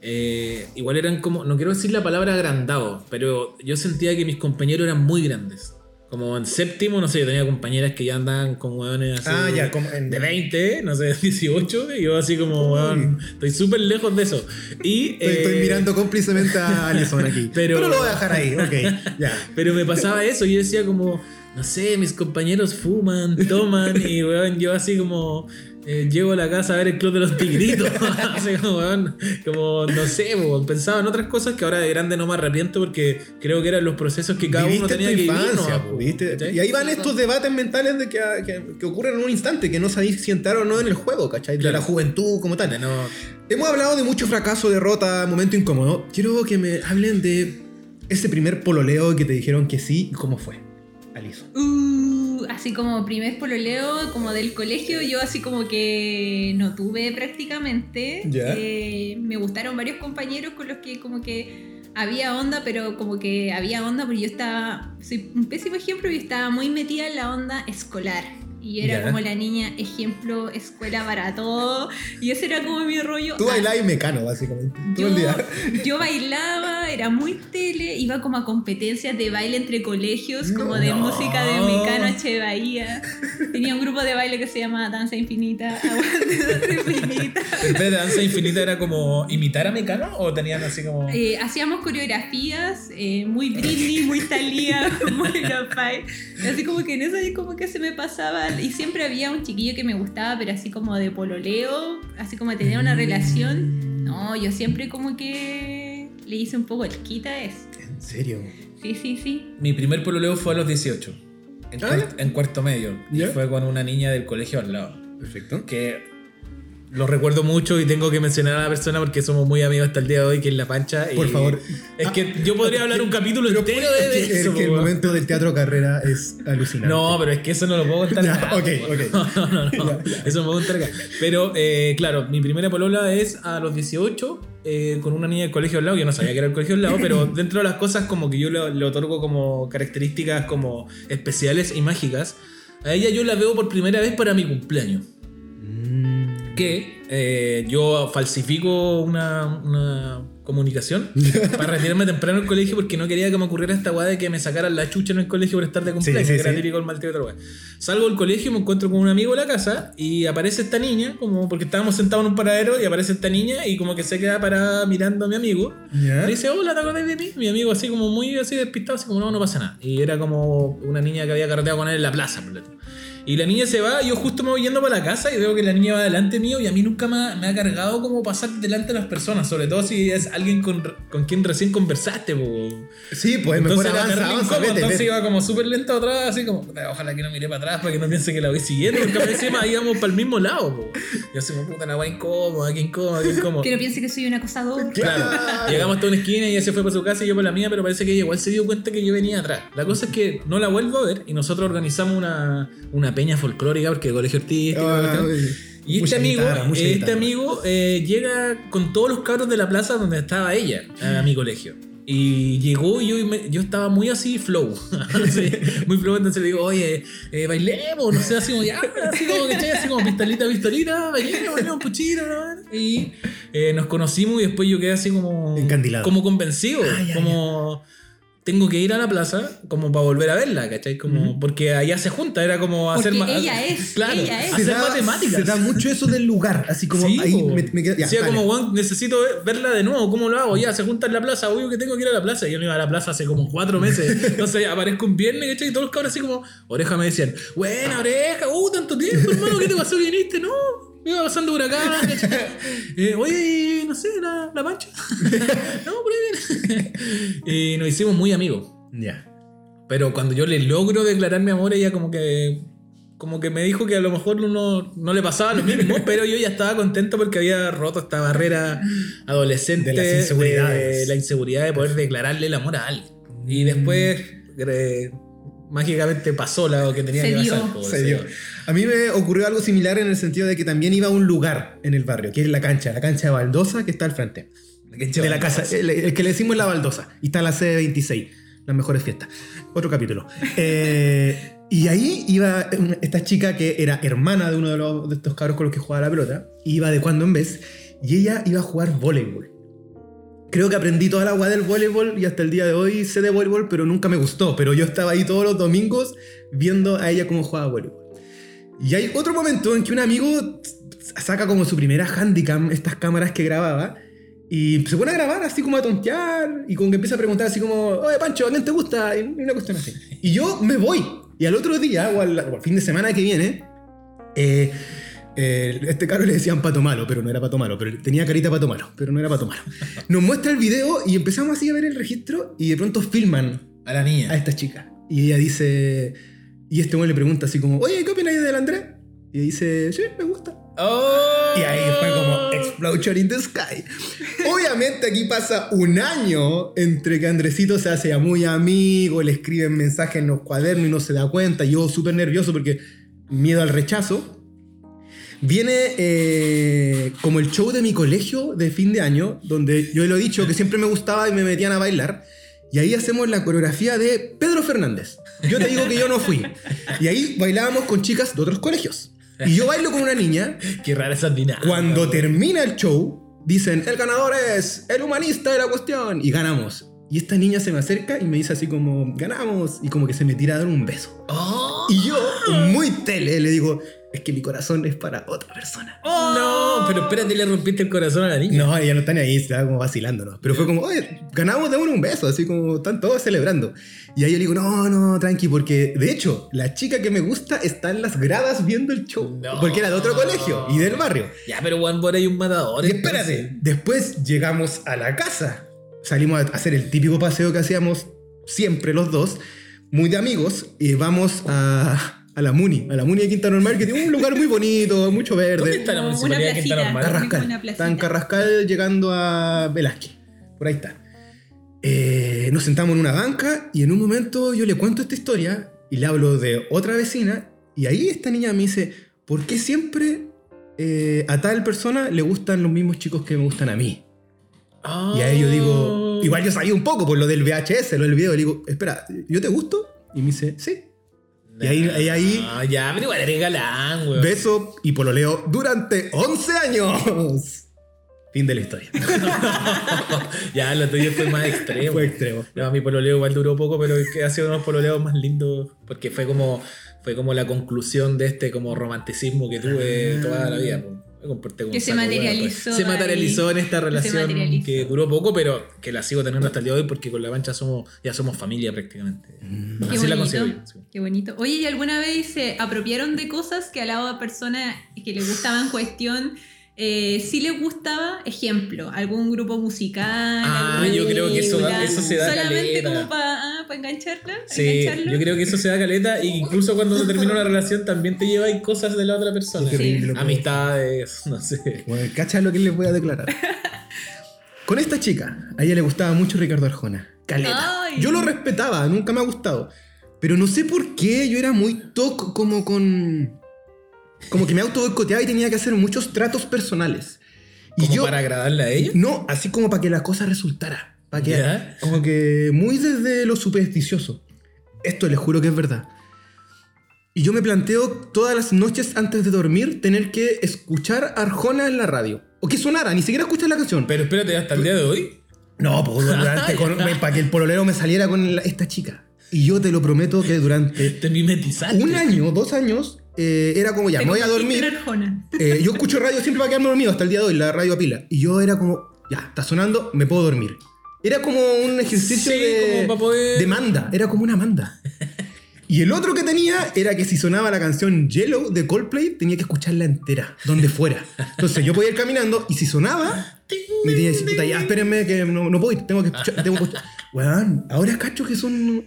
eh, igual eran como. No quiero decir la palabra agrandado, pero yo sentía que mis compañeros eran muy grandes. Como en séptimo, no sé, yo tenía compañeras que ya andaban con hueones así. Ah, ya, como en- de 20, no sé, 18, y yo así como, Uy. weón, estoy súper lejos de eso. Y, Estoy, estoy eh, mirando cómplicemente a Alison aquí. Pero- Pero, lo voy a dejar ahí, ok. Ya. Pero me pasaba eso, yo decía como, no sé, mis compañeros fuman, toman, y weón, yo así como eh, llego a la casa a ver el club de los tigritos. así como, no sé, pensaba en otras cosas que ahora de grande no me arrepiento porque creo que eran los procesos que cada uno tenía que vivir. infancia. ¿Cachai? Y ahí van estos debates mentales de que, que, que ocurren en un instante, que no sabéis si entrar o no en el juego, ¿cachai? De Claro. la juventud como tal. No, Hemos hablado de mucho fracaso, derrota, momento incómodo. Quiero que me hablen de ese primer pololeo que te dijeron que sí y cómo fue. Alison. Uh, así como primer pololeo, como del colegio, yo así como que no tuve prácticamente. Eh, me gustaron varios compañeros con los que como que había onda, pero como que había onda, porque yo estaba, soy un pésimo ejemplo, yo estaba muy metida en la onda escolar. Y era como la niña, ejemplo, escuela para todo. Y ese era como mi rollo. Tú bailabas y mecano, básicamente. Todo yo, el día. yo bailaba, era muy tele, iba como a competencias de baile entre colegios, como de No. música de Mecano H. Bahía. Tenía un grupo de baile que se llamaba Danza Infinita. Danza Infinita. ¿El pez de danza infinita era como imitar a Mecano o tenían así como.? Eh, hacíamos coreografías eh, muy Britney, muy Thalía, muy lo-fi. Así como que en eso como que se me pasaba. Y siempre había un chiquillo que me gustaba, pero así como de pololeo, así como de tener una relación. No, yo siempre como que le hice un poco el quita eso. ¿En serio? Sí, sí, sí. Mi primer pololeo fue a los 18. En, Ah, cuart- en cuarto medio. Y fue con una niña del colegio al lado. Perfecto. Que lo recuerdo mucho y tengo que mencionar a la persona porque somos muy amigos hasta el día de hoy, que es La Pancha. y- Por favor. Es que yo podría hablar un capítulo entero de, de Es eso. que el momento del teatro carrera es alucinante. No, pero es que eso no lo puedo contar. Acá, ok, ok. No, no, no. Eso no lo puedo contar acá. Pero, eh, claro, mi primera polola es a los 18 eh, con una niña del colegio al lado. Yo no sabía que era el colegio al lado, pero dentro de las cosas como que yo le, le otorgo como características como especiales y mágicas, a ella yo la veo por primera vez para mi cumpleaños. Mm. Que eh, yo falsifico una, una comunicación para retirarme temprano del colegio porque no quería que me ocurriera esta weá de que me sacaran la chucha en el colegio por estar de cumpleaños, sí, que era sí. típico el maltrato weá. Salgo del colegio, me encuentro con un amigo en la casa y aparece esta niña, como porque estábamos sentados en un paradero y aparece esta niña y como que se queda parada mirando a mi amigo. ¿Ya? Le dice, hola, ¿te acordás de mí? Mi amigo así como muy así despistado, así como, no, no pasa nada. Y era como una niña que había carreteado con él en la plaza, por. Y la niña se va, y yo justo me voy yendo para la casa y veo que la niña va delante mío y a mí nunca me ha, me ha cargado como pasar delante de las personas, sobre todo si es alguien con, con quien recién conversaste. po. Sí, pues mejor Entonces, avanza, avanza, incómodo, vete, entonces vete. iba como súper lento atrás, así como, "Puta, ojalá que no mire para atrás para que no piense que la voy siguiendo, porque encima íbamos para el mismo lado. po. Yo así, puta, la weá incómoda, qué incómoda, qué incómoda. Que no piense que soy un acosador. Claro. Claro. Llegamos hasta una esquina y ella se fue para su casa y yo para la mía, pero parece que ella igual se dio cuenta que yo venía atrás. La cosa es que no la vuelvo a ver y nosotros organizamos una, una peña folclórica porque colegio artístico. Ah, y este amigo, guitarra, este guitarra. amigo eh, llega con todos los cabros de la plaza donde estaba ella, a mi colegio. Y llegó y yo, yo estaba muy así flow. Así, muy flow, entonces le digo, oye, eh, bailemos, no sé, así como ya, así como así como pistolita, pistolita, bailemos, bailemos puchito, ¿no? Y eh, nos conocimos y después yo quedé así como. Encandilado. Como convencido. Ah, ya, como. Tengo que ir a la plaza como para volver a verla, ¿cachai? Como, Porque allá se junta, era como hacer Porque ella es, Claro, ella es. Se hacer da, matemáticas. se da mucho eso del lugar, así como Sí, ahí po. me, me quedo. Ya, como, "Weón, necesito ver- verla de nuevo, ¿cómo lo hago? Ya, se junta en la plaza, obvio que tengo que ir a la plaza. Y yo no iba a la plaza hace como cuatro meses. Entonces aparezco un viernes, ¿cachai? Y todos los cabros así como, oreja me decían, buena oreja, uh, tanto tiempo, hermano, ¿qué te pasó que viniste? No, iba pasando por acá. Eh, oye, no sé, la, la pancha. no, por ahí viene. y nos hicimos muy amigos. Ya. Pero cuando yo le logro declarar mi amor, ella como que como que me dijo que a lo mejor no, no le pasaba lo mismo, pero yo ya estaba contento porque había roto esta barrera adolescente De las inseguridades. de la inseguridad de poder declararle el amor a alguien. Y después eh, mágicamente pasó lo que tenía Se que dio. pasar. po, Se dio. A mí me ocurrió algo similar en el sentido de que también iba a un lugar en el barrio, que es la cancha, la cancha de baldosa que está al frente. De la casa, el, el que le decimos la baldosa. Y está la sede 26, las mejores fiestas. Otro capítulo. Eh, y ahí iba esta chica que era hermana de uno de, los, de estos cabros con los que jugaba la pelota. Iba de cuando en vez. Y ella iba a jugar voleibol. Creo que aprendí toda la agua del voleibol y hasta el día de hoy sé de voleibol, pero nunca me gustó. Pero yo estaba ahí todos los domingos viendo a ella cómo jugaba voleibol. Y hay otro momento en que un amigo saca como su primera handicam, estas cámaras que grababa, y se pone a grabar así como a tontear, y como que empieza a preguntar así como, oye Pancho, ¿a quién te gusta? Y una cuestión así. Y yo me voy. Y al otro día, o al, o al fin de semana que viene, eh, eh, este caro le decían pato malo, pero no era pato malo, pero tenía carita pato malo, pero no era pato malo. Nos muestra el video y empezamos así a ver el registro y de pronto filman A la niña. a esta chica. Y ella dice. Y este hombre le pregunta así como, oye, ¿qué opinas del Andrés? Y dice, sí, me gusta. ¡Oh! Y ahí fue como Explosion in the Sky. Obviamente aquí pasa un año entre que Andresito se hace ya muy amigo, le escriben mensajes en los cuadernos y no se da cuenta. Yo súper nervioso porque miedo al rechazo. Viene eh, como el show de mi colegio de fin de año, donde yo lo he dicho que siempre me gustaba y me metían a bailar. Y ahí hacemos la coreografía de Pedro Fernández. Yo te digo que yo no fui. Y ahí bailábamos con chicas de otros colegios. Y yo bailo con una niña. Qué rara esa dinámica. Cuando termina el show, dicen, el ganador es el humanista de la cuestión. Y ganamos. Y esta niña se me acerca y me dice así como, ganamos. Y como que se me tira a dar un beso. ¡Oh! Y yo, muy tele, le digo, es que mi corazón es para otra persona. No, pero espérate, le rompiste el corazón a la niña. No, ella no está ni ahí, estaba como vacilando, ¿no? Pero fue como, oye, ganamos de uno un beso, así como están todos celebrando. Y ahí yo le digo, no, no, tranqui, porque de hecho, la chica que me gusta está en las gradas viendo el show. No. Porque era de otro colegio y del barrio. Ya, pero Juan Bora hay un matador. Y entonces. espérate, después llegamos a la casa. Salimos a hacer el típico paseo que hacíamos siempre los dos, muy de amigos, y vamos a, a la Muni, a la Muni de Quinta Normal, que tiene un lugar muy bonito, mucho ¿Dónde verde. está la municipalidad de una Quinta. Normal? Carrascal. Está en Carrascal llegando a Velázquez. Por ahí está. Eh, nos sentamos en una banca y en un momento yo le cuento esta historia y le hablo de otra vecina y ahí esta niña me dice, ¿por qué siempre eh, a tal persona le gustan los mismos chicos que me gustan a mí? Ah. Y ahí yo digo, igual yo sabía un poco por lo del VHS, lo del video, y le digo, espera, ¿yo te gusto? Y me dice, sí. Y ahí, ahí, ahí Ah, ya, pero igual eres galán, weón. beso y pololeo durante 11 años. Fin de la historia. ya, lo tuyo fue más extremo. Fue extremo. No, mi pololeo igual duró poco, pero ha sido uno de los pololeos más lindos porque fue como, fue como la conclusión de este como romanticismo que tuve toda la vida. Que se hueá, materializó pues. Se materializó en esta relación que duró poco, pero que la sigo teniendo hasta el día de hoy porque con la mancha somos, ya somos familia prácticamente. Qué Así la bonito. considero yo. sí. Qué bonito. Oye, ¿y alguna vez se apropiaron de cosas que a la otra persona que le gustaba en cuestión eh, sí le gustaba? Ejemplo, algún grupo musical. Ah, yo creo que eso da- eso se da Solamente caleta. como para engancharla. Sí, engancharlo. yo creo que eso se da caleta y incluso cuando se termina una relación también te lleva ahí cosas de la otra persona. Qué horrible, loco. Amistades, no sé. Bueno, cacha lo que les voy a declarar. Con esta chica, a ella le gustaba mucho Ricardo Arjona. Caleta. Ay. Yo lo respetaba, nunca me ha gustado. Pero no sé por qué yo era muy toc como con. Como que me auto boicoteaba y tenía que hacer muchos tratos personales. Y ¿Como yo. para agradarle a ella? No, así como para que la cosa resultara. Para que, Ya. Como que muy desde lo supersticioso. Esto les juro que es verdad. Y yo me planteo todas las noches antes de dormir tener que escuchar Arjona en la radio. O que sonara, ni siquiera escuchar la canción. Pero espérate, hasta el día de hoy. No, pues para que el pololero me saliera con la- esta chica. Y yo te lo prometo que durante Te mimetizaste. un año, dos años, eh, era como ya, me voy a dormir. Eh, yo escucho radio siempre para quedarme dormido hasta el día de hoy, la radio a pila. Y yo era como, ya, está sonando, me puedo dormir. Era como un ejercicio Sí, de, como para poder- de manda, era como una manda. Y el otro que tenía era que si sonaba la canción Yellow de Coldplay, tenía que escucharla entera, donde fuera. Entonces yo podía ir caminando y si sonaba, me tenía que decir, puta, ya, espérenme que no, no puedo ir, tengo que escuchar. Tengo que escuchar. Weón, ahora cacho que son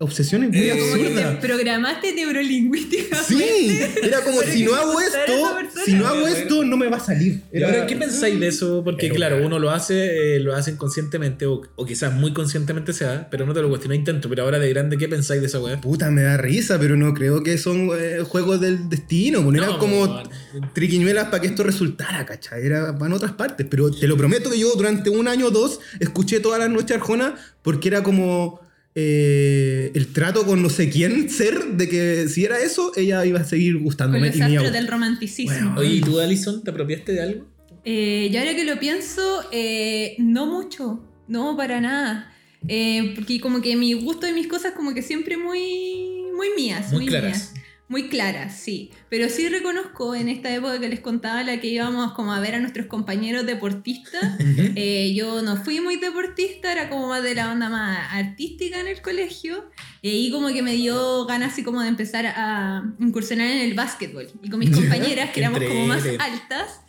obsesiones muy Eh, te programaste neurolingüísticamente. Sí, era como si no hago esto, si no hago esto, no me va a salir. Ahora, ¿qué pensáis de eso? Porque, Pero, claro, uno lo hace, eh, lo hace inconscientemente, o, o quizás muy conscientemente sea, pero no te lo cuestioné intento. Pero ahora de grande, ¿qué pensáis de esa weá? Puta, me da risa, pero no creo que son eh, juegos del destino. pues, No, eran No, como weón. triquiñuelas para que esto resultara, ¿cachai? Era para otras partes. Pero te lo prometo que yo durante un año o dos escuché todas las noches Arjona porque era como eh, el trato con no sé quién ser de que si era eso, ella iba a seguir gustándome. astros gustar. del romanticismo. Bueno. Oye, ¿y tú, Alison, te apropiaste de algo? Eh, y ahora que lo pienso, eh, no mucho, no para nada. Eh, porque como que mi gusto y mis cosas como que siempre muy, muy mías. Muy claras. mías. Muy claras, sí. Pero sí reconozco en esta época que les contaba, la que íbamos como a ver a nuestros compañeros deportistas. eh, yo no fui muy deportista, era como más de la onda más artística en el colegio. eh, y como que me dio ganas así como de empezar a incursionar en el básquetbol. Y con mis compañeras, que éramos como más altas,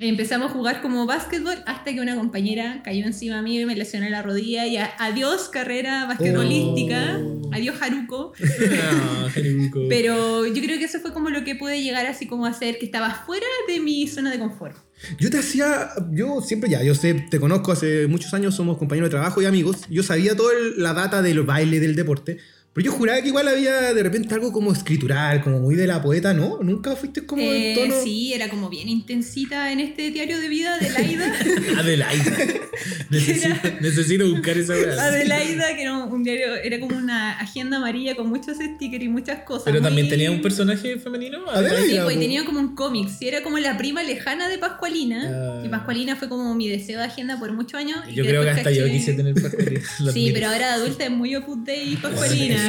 empezamos a jugar como básquetbol hasta que una compañera cayó encima mío y me lesioné la rodilla. Y a- adiós carrera basquetbolística, Oh. adiós Haruko. Ah, Jeruco. Pero yo creo que eso fue como lo que pude llegar así como a hacer, que estaba fuera de mi zona de confort. Yo te hacía, yo siempre ya, yo sé, te conozco hace muchos años, somos compañeros de trabajo y amigos. Yo sabía toda la data del baile, del deporte, Pero yo juraba que igual había de repente algo como escritural, como muy de la poeta, ¿no? Nunca fuiste como Eh, en tono. sí, era como bien intensita en este diario de vida de Laida. Adelaida. Necesito, necesito buscar esa weá. Adelaida, que era un diario, era como una agenda amarilla con muchos stickers y muchas cosas. Pero también tenía un personaje femenino. Adelaida. Sí, pues, y tenía como un cómic, sí, era como la prima lejana de Pascualina. Ah. Y Pascualina fue como mi deseo de agenda por muchos años. y Yo creo que hasta yo quise tener pascualina. Sí, pero ahora de adulta es muy Opus Dei Pascualina.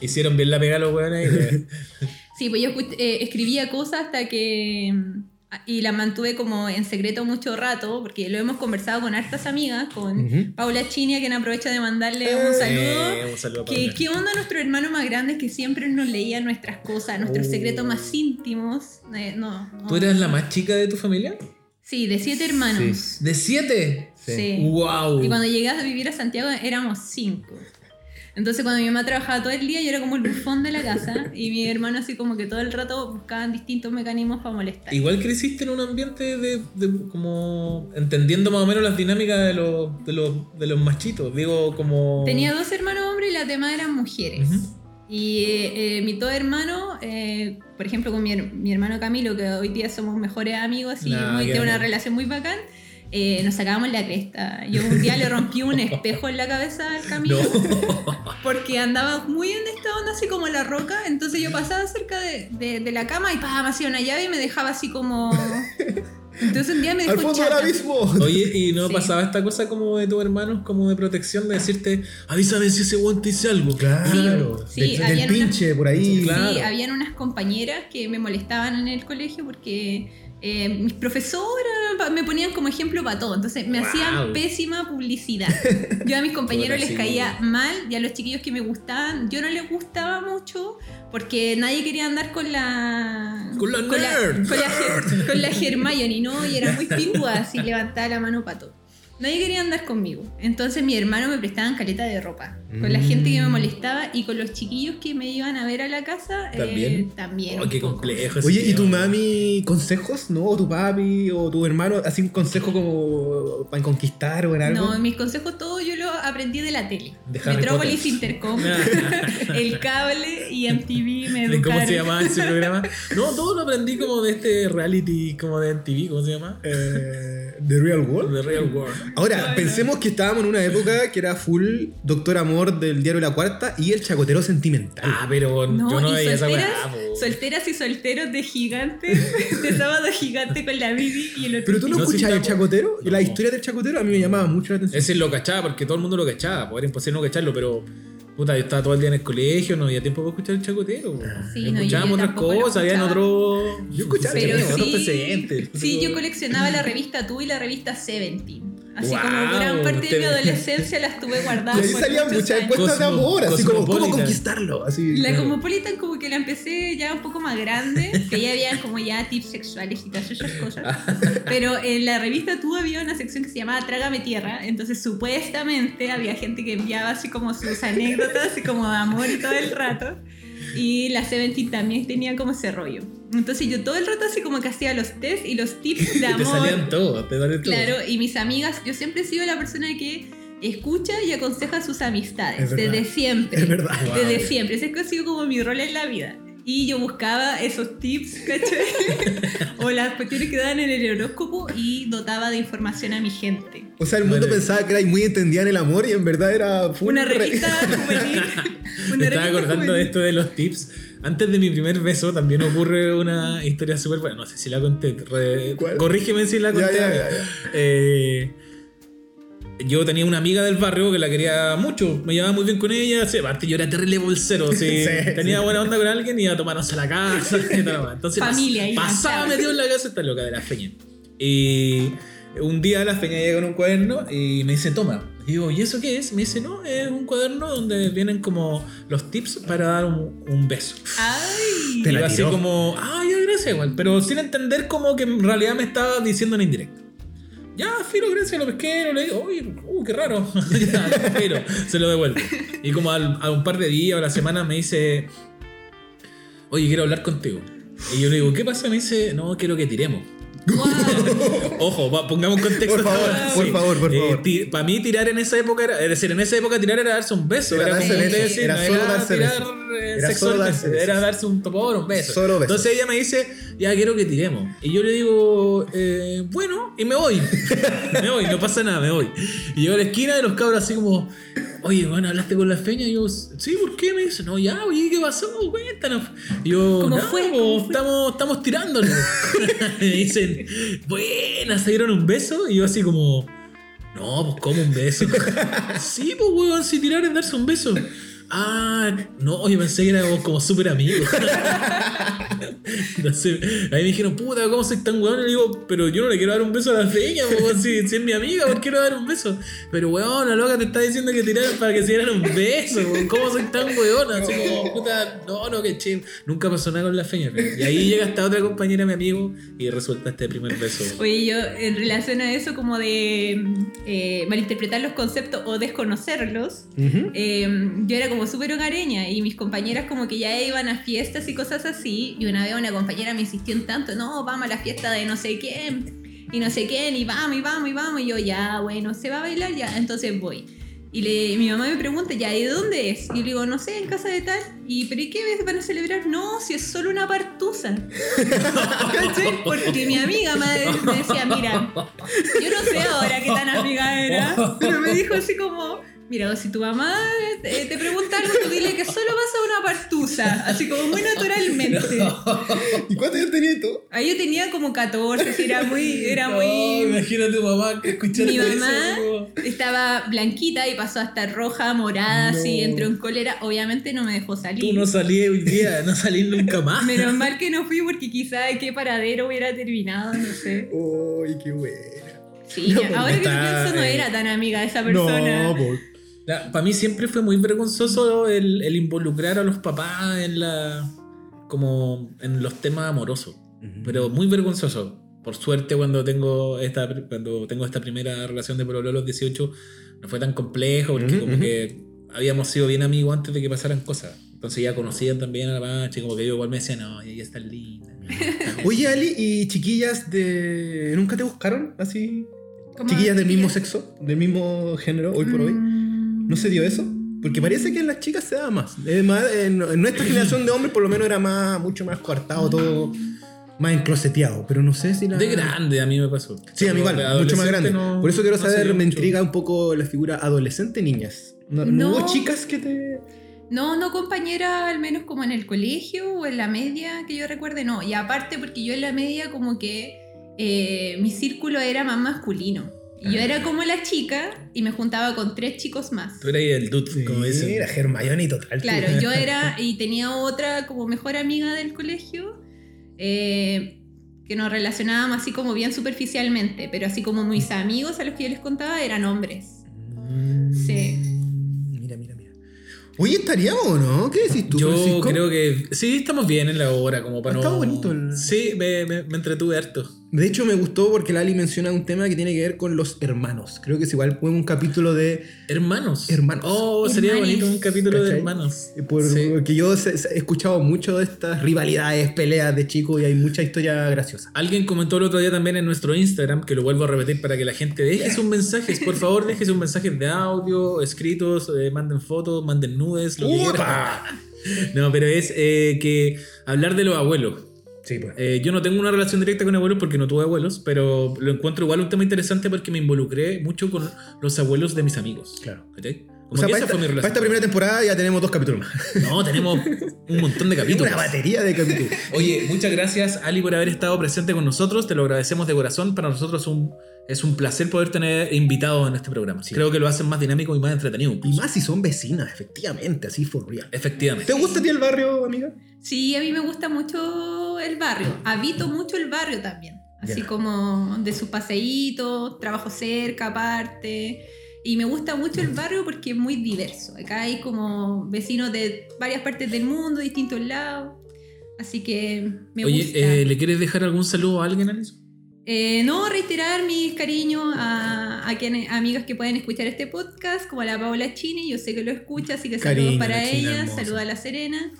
Hicieron bien la pega los weones Sí, pues yo eh, escribía cosas hasta que... mm, Y la mantuve como en secreto mucho rato, porque lo hemos conversado con hartas amigas, con Ujú. Paula Chini, a quien aprovecho de mandarle un saludo. Eh, un saludo Que, Paula. ¿Qué onda nuestro hermano más grande que siempre nos leía nuestras cosas, nuestros Oh. secretos más íntimos? Eh, no, no. ¿Tú eras la más chica de tu familia? Sí, de siete hermanos. ¿De siete? Sí. ¡Wow! Y cuando llegué a vivir a Santiago éramos cinco. Entonces cuando mi mamá trabajaba todo el día yo era como el bufón de la casa y mi hermano así como que todo el rato buscaban distintos mecanismos para molestar. Igual creciste en un ambiente de, de como entendiendo más o menos las dinámicas de los, de los, de los machitos. Digo, como. Tenía dos hermanos hombres y las demás eran mujeres. Ujú. Y eh, eh, mis dos hermanos, eh, por ejemplo con mi, mi hermano Camilo, que hoy día somos mejores amigos y Nah, muy, tenemos una relación muy bacán, eh, nos sacábamos la cresta. Yo un día le rompí un espejo en la cabeza al Camilo. No. Porque andaba muy en esta onda así como la roca, entonces yo pasaba cerca de, de- de la cama y pa, me hacía una llave y me dejaba así como... Entonces un día me ¡Al dejó fondo del chata. abismo! Oye, ¿y no Sí. pasaba esta cosa como de tus hermanos, como de protección, de decirte, avísame si ese weón te dice algo? Claro. Sí, del, del pinche por ahí. Claro. Sí, habían unas compañeras que me molestaban en el colegio porque eh, mis profesoras me ponían como ejemplo para todo, entonces me Wow. hacían pésima publicidad. Yo a mis compañeros les caía mal y a los chiquillos que me gustaban, yo no les gustaba mucho porque nadie quería andar con la... Con la con nerd. con la, con la Hermione, ¿no? Y era muy pingua, así levantaba la mano para todo. Nadie quería andar conmigo. Entonces mi hermano me prestaban caleta de ropa. Con la gente que me Mm. molestaba y con los chiquillos que me iban a ver a la casa. eh, ¿También? también. Oh, qué complejo. Oye, ¿y tu mami consejos? ¿No? ¿O tu papi o tu hermano? ¿Así un consejo como para conquistar o en algo? No, mis consejos todos yo los aprendí de la tele. De Metrópolis. Intercom, el cable y MTV me ¿De ¿Cómo educaron. se llamaba ese programa? No, todo lo aprendí como de este reality, como de MTV, ¿cómo se llama? Eh, ¿The Real World? The Real World. Ahora, pensemos que estábamos en una época que era full Doctor Amor del diario La Cuarta y el chacotero sentimental. Ah, pero No, yo no y veía esa solteras, weá. po. solteras y solteros de gigantes, de sábado gigante con la Bibi y el otro. Pero tú no, No, escuchas el chacotero y la No. historia del chacotero a mí me llamaba mucho la atención. Ese lo cachaba porque todo el mundo lo cachaba. Pues era imposible no cacharlo, pero. Puta, yo estaba todo el día en el colegio, no había tiempo para escuchar el chacotero. po. Sí, no, Escuchábamos otras cosas, escuchaba. otros. Yo escuchaba otros sí, precedentes. sí, yo coleccionaba la revista Tú y la revista Seventeen. Así Wow, como gran parte te- de mi adolescencia las tuve Y guardadas. ahí por salían muchas encuestas de amor, así como cómo Cosmopolitan. conquistarlo. Así, La claro. Cosmopolitan como que la empecé ya un poco más grande, que ya había como ya tips sexuales y todas esas cosas. Pero en la revista Tú había una sección que se llamaba Trágame Tierra, entonces supuestamente había gente que enviaba así como sus anécdotas, así como de amor y todo el rato. Y la Seventeen también tenía como ese rollo. Entonces yo todo el rato así como que hacía los test y los tips de Te amor. salían todos, te salían todos. Claro, y mis amigas, yo siempre he sido la persona que escucha y aconseja a sus amistades, desde siempre. Es verdad. Wow. Desde siempre, ese ha sido como mi rol en la vida. Y yo buscaba esos tips, ¿cachai? o las cuestiones que daban en el horóscopo y dotaba de información a mi gente. O sea, el mundo Vale. pensaba que era muy entendida en el amor y en verdad era full Una re- revista juvenil. Una Me estaba revista acordando de juvenil. esto de los tips. Antes de mi primer beso también ocurre una historia súper buena. No sé si la conté. Corrígeme si la conté. ya, ya, ya. Eh, yo tenía una amiga del barrio que la quería mucho. Me llevaba muy bien con ella. Sí, aparte, yo era terrible bolsero. sí. Sí, tenía sí. buena onda con alguien y iba a tomarnos a la casa. y. Entonces, Familia, pasaba metido en la casa esta loca de la feña. Y un día la feña llega con un cuaderno y me dice, toma. Y digo, ¿y eso qué es? Me dice, no, es un cuaderno donde vienen como los tips para dar un, un beso. ¡Ay! Te Y la así tiró. como, ah, ya, gracias, igual. Pero sin entender como que en realidad me estaba diciendo en indirecto. Ya, filo, gracias, lo pesqué, le digo, uy, uh, qué raro. filo, se lo devuelvo. Y como al- a un par de días o la semana me dice, oye, quiero hablar contigo. Y yo le digo, ¿qué pasa? Me dice, no, quiero que tiremos. Wow. Ojo, va- pongamos contexto. Por favor, por favor, por favor. Para mí tirar en esa época era, es decir, en esa época tirar era darse un beso. Era Era, darse beso, era no solo darse tirar, besos. eh, Era solo darse. Era darse un topor, un beso. Solo besos. Entonces ella me dice, ya quiero que tiremos. Y yo le digo, eh, bueno, y me voy. me voy, no pasa nada, me voy. Y llego a la esquina de los cabros así como, oye, bueno, ¿hablaste con la feña? Y yo, sí, ¿por qué? Me dice, no, ya, oye, ¿qué pasó? Cuéntanos. Y yo, ¿Cómo no, fue? po, ¿Cómo fue? estamos, estamos tirándole. me dicen, buena, se dieron un beso. Y yo así como, no, pues como un beso. sí, pues weón, si tirar es darse un beso. Ah, no, oye, pensé que éramos como súper amigos. no sé, ahí me dijeron, puta, ¿cómo soy tan weón? Y le digo, pero yo no le quiero dar un beso a la feña, si, si es mi amiga, ¿por qué quiero dar un beso? Pero weón, la loca te está diciendo que tiraran para que se dieran un beso. ¿cómo soy tan weón? Así como, puta, no, no, que chill. Nunca pasó nada con la feña. pero- Y ahí llega esta otra compañera, mi amigo, y resulta este primer beso. Oye, yo en relación a eso como de eh, malinterpretar los conceptos o desconocerlos, eh, yo era como súper hogareña y mis compañeras como que ya iban a fiestas y cosas así y una vez una compañera me insistió en tanto, no, vamos a la fiesta de no sé quién y no sé quién y vamos y vamos y vamos y yo ya, bueno, se va a bailar ya, entonces voy. Y le, mi mamá me pregunta, ya, ¿y de dónde es? Y yo le digo, no sé, en casa de tal. Y, ¿pero y qué ves van a celebrar? No, si es solo una partusa. Porque mi amiga me decía, mira, yo no sé ahora qué tan amiga era, pero me dijo así como, mira, si tu mamá te, te pregunta algo, tú dile que solo vas a una partusa, así como muy naturalmente. ¿Y cuántos años tenías tú? Ahí yo tenía como 14, así, era muy, era No, muy... imagina a tu mamá que Mi eso, mamá como- estaba blanquita y pasó hasta roja, morada, así, No. entró en cólera. Obviamente no me dejó Tú salir. no salí hoy día, no salí nunca más. Menos mal que no fui porque quizá de qué paradero hubiera terminado, no sé. ¡Uy, qué buena! Sí, No, ahora que lo pienso no eh, era tan amiga de esa persona. No, por... Para mí siempre fue muy vergonzoso el, el involucrar a los papás en la como en los temas amorosos, pero muy vergonzoso. Por suerte cuando tengo esta cuando tengo esta primera relación de pololo a los 18 no fue tan complejo porque Ujú, como ujú. que habíamos sido bien amigos antes de que pasaran cosas. Entonces ya conocían también a la Pachi, como que yo igual me decía, no, ella está linda. Oye, Ali, ¿y chiquillas de. ¿Nunca te buscaron así? ¿Cómo ¿Chiquillas del mismo sexo? ¿Del mismo género, hoy por hoy? ¿No se dio eso? Porque parece que en las chicas se da más. Más, en, en nuestra generación de hombres por lo menos era más, mucho más coartado todo, más encloseteado. Pero no sé si la... De grande a mí me pasó. Sí, a mí igual, mucho más grande. no- por eso quiero saber, me mucho. intriga un poco la figura adolescente niñas. ¿No, no No. hubo chicas que te...? No, no compañera, al menos como en el colegio o en la media que yo recuerde, no. Y aparte porque yo en la media como que eh, mi círculo era más masculino. Y yo era como la chica y me juntaba con tres chicos más. Tú eras el dude, como dicen. Era Hermione total. Claro, yo era y tenía otra como mejor amiga del colegio eh, que nos relacionábamos así como bien superficialmente, pero así como mis amigos a los que yo les contaba eran hombres. Sí. Mm, Mira, mira, mira. Oye, ¿estaríamos o no? ¿Qué decís tú, Yo Francisco? creo que sí, estamos bien en la hora, como para Ha no. bonito el- Sí, me, me, me entretuve harto. De hecho, me gustó porque Lali menciona un tema que tiene que ver con los hermanos. Creo que es igual fue un capítulo de... Hermanos. Hermanos. Oh, sería bonito un capítulo de hermanos. Por, Sí. Porque yo he escuchado mucho de estas rivalidades, peleas de chicos y hay mucha historia graciosa. Alguien comentó el otro día también en nuestro Instagram, que lo vuelvo a repetir para que la gente deje sus mensajes. Por favor, deje sus mensajes de audio, escritos, eh, manden fotos, manden nudes, lo que. No, pero es eh, que hablar de los abuelos. Sí, pues. Eh, yo no tengo una relación directa con abuelos porque no tuve abuelos, pero lo encuentro igual un tema interesante porque me involucré mucho con los abuelos de mis amigos. Claro. ¿Cachai? Como O sea, que para esa esta, fue mi para relación. esta primera temporada ya tenemos dos capítulos más. No, tenemos un montón de capítulos. Una batería de capítulos. Oye, muchas gracias Ali por haber estado presente con nosotros, te lo agradecemos de corazón, para nosotros es un, es un placer poder tener invitados en este programa. Creo que lo hacen más dinámico y más entretenido. Y más si son vecinas, efectivamente, así for real. Efectivamente. ¿Te gusta a ti el barrio, amiga? Sí, a mí me gusta mucho el barrio. Habito mucho el barrio también. Así como de sus paseitos, trabajo cerca aparte. Y me gusta mucho el barrio porque es muy diverso. Acá hay como vecinos de varias partes del mundo, distintos lados. Así que me Oye, gusta. eh, ¿le quieres dejar algún saludo a alguien, Alison? Eh, no, reiterar mis cariños a, a quienes, amigas que pueden escuchar este podcast, como a la Paola Chini, yo sé que lo escucha, así que saludos Cariño, para ella, saludos a la Serena.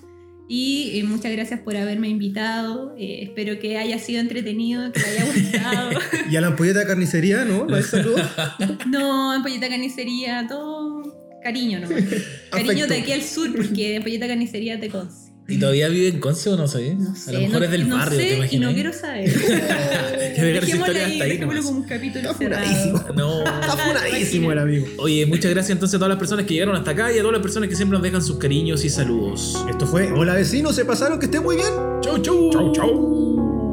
Y eh, muchas gracias por haberme invitado. Eh, espero que haya sido entretenido, que te haya gustado. Y a la ampolleta carnicería, ¿no? ¿No hay saludo? no, ampolleta carnicería, todo cariño nomás. Cariño de aquí al sur, porque ampolleta carnicería te conce. ¿Y todavía vive en Conce o no sé? No sé, a lo mejor no, es del no barrio, sé ¿te y imaginas? no quiero saber. Que Dejémoslo ahí, dejémoslo como un capítulo Funadísimo. cerrado. No. Está funadísimo el amigo. Oye, muchas gracias entonces a todas las personas que llegaron hasta acá y a todas las personas que siempre nos dejan sus cariños y saludos. Esto fue Hola vecinos, se pasaron, que estén muy bien. Chau, chau. Chau, chau.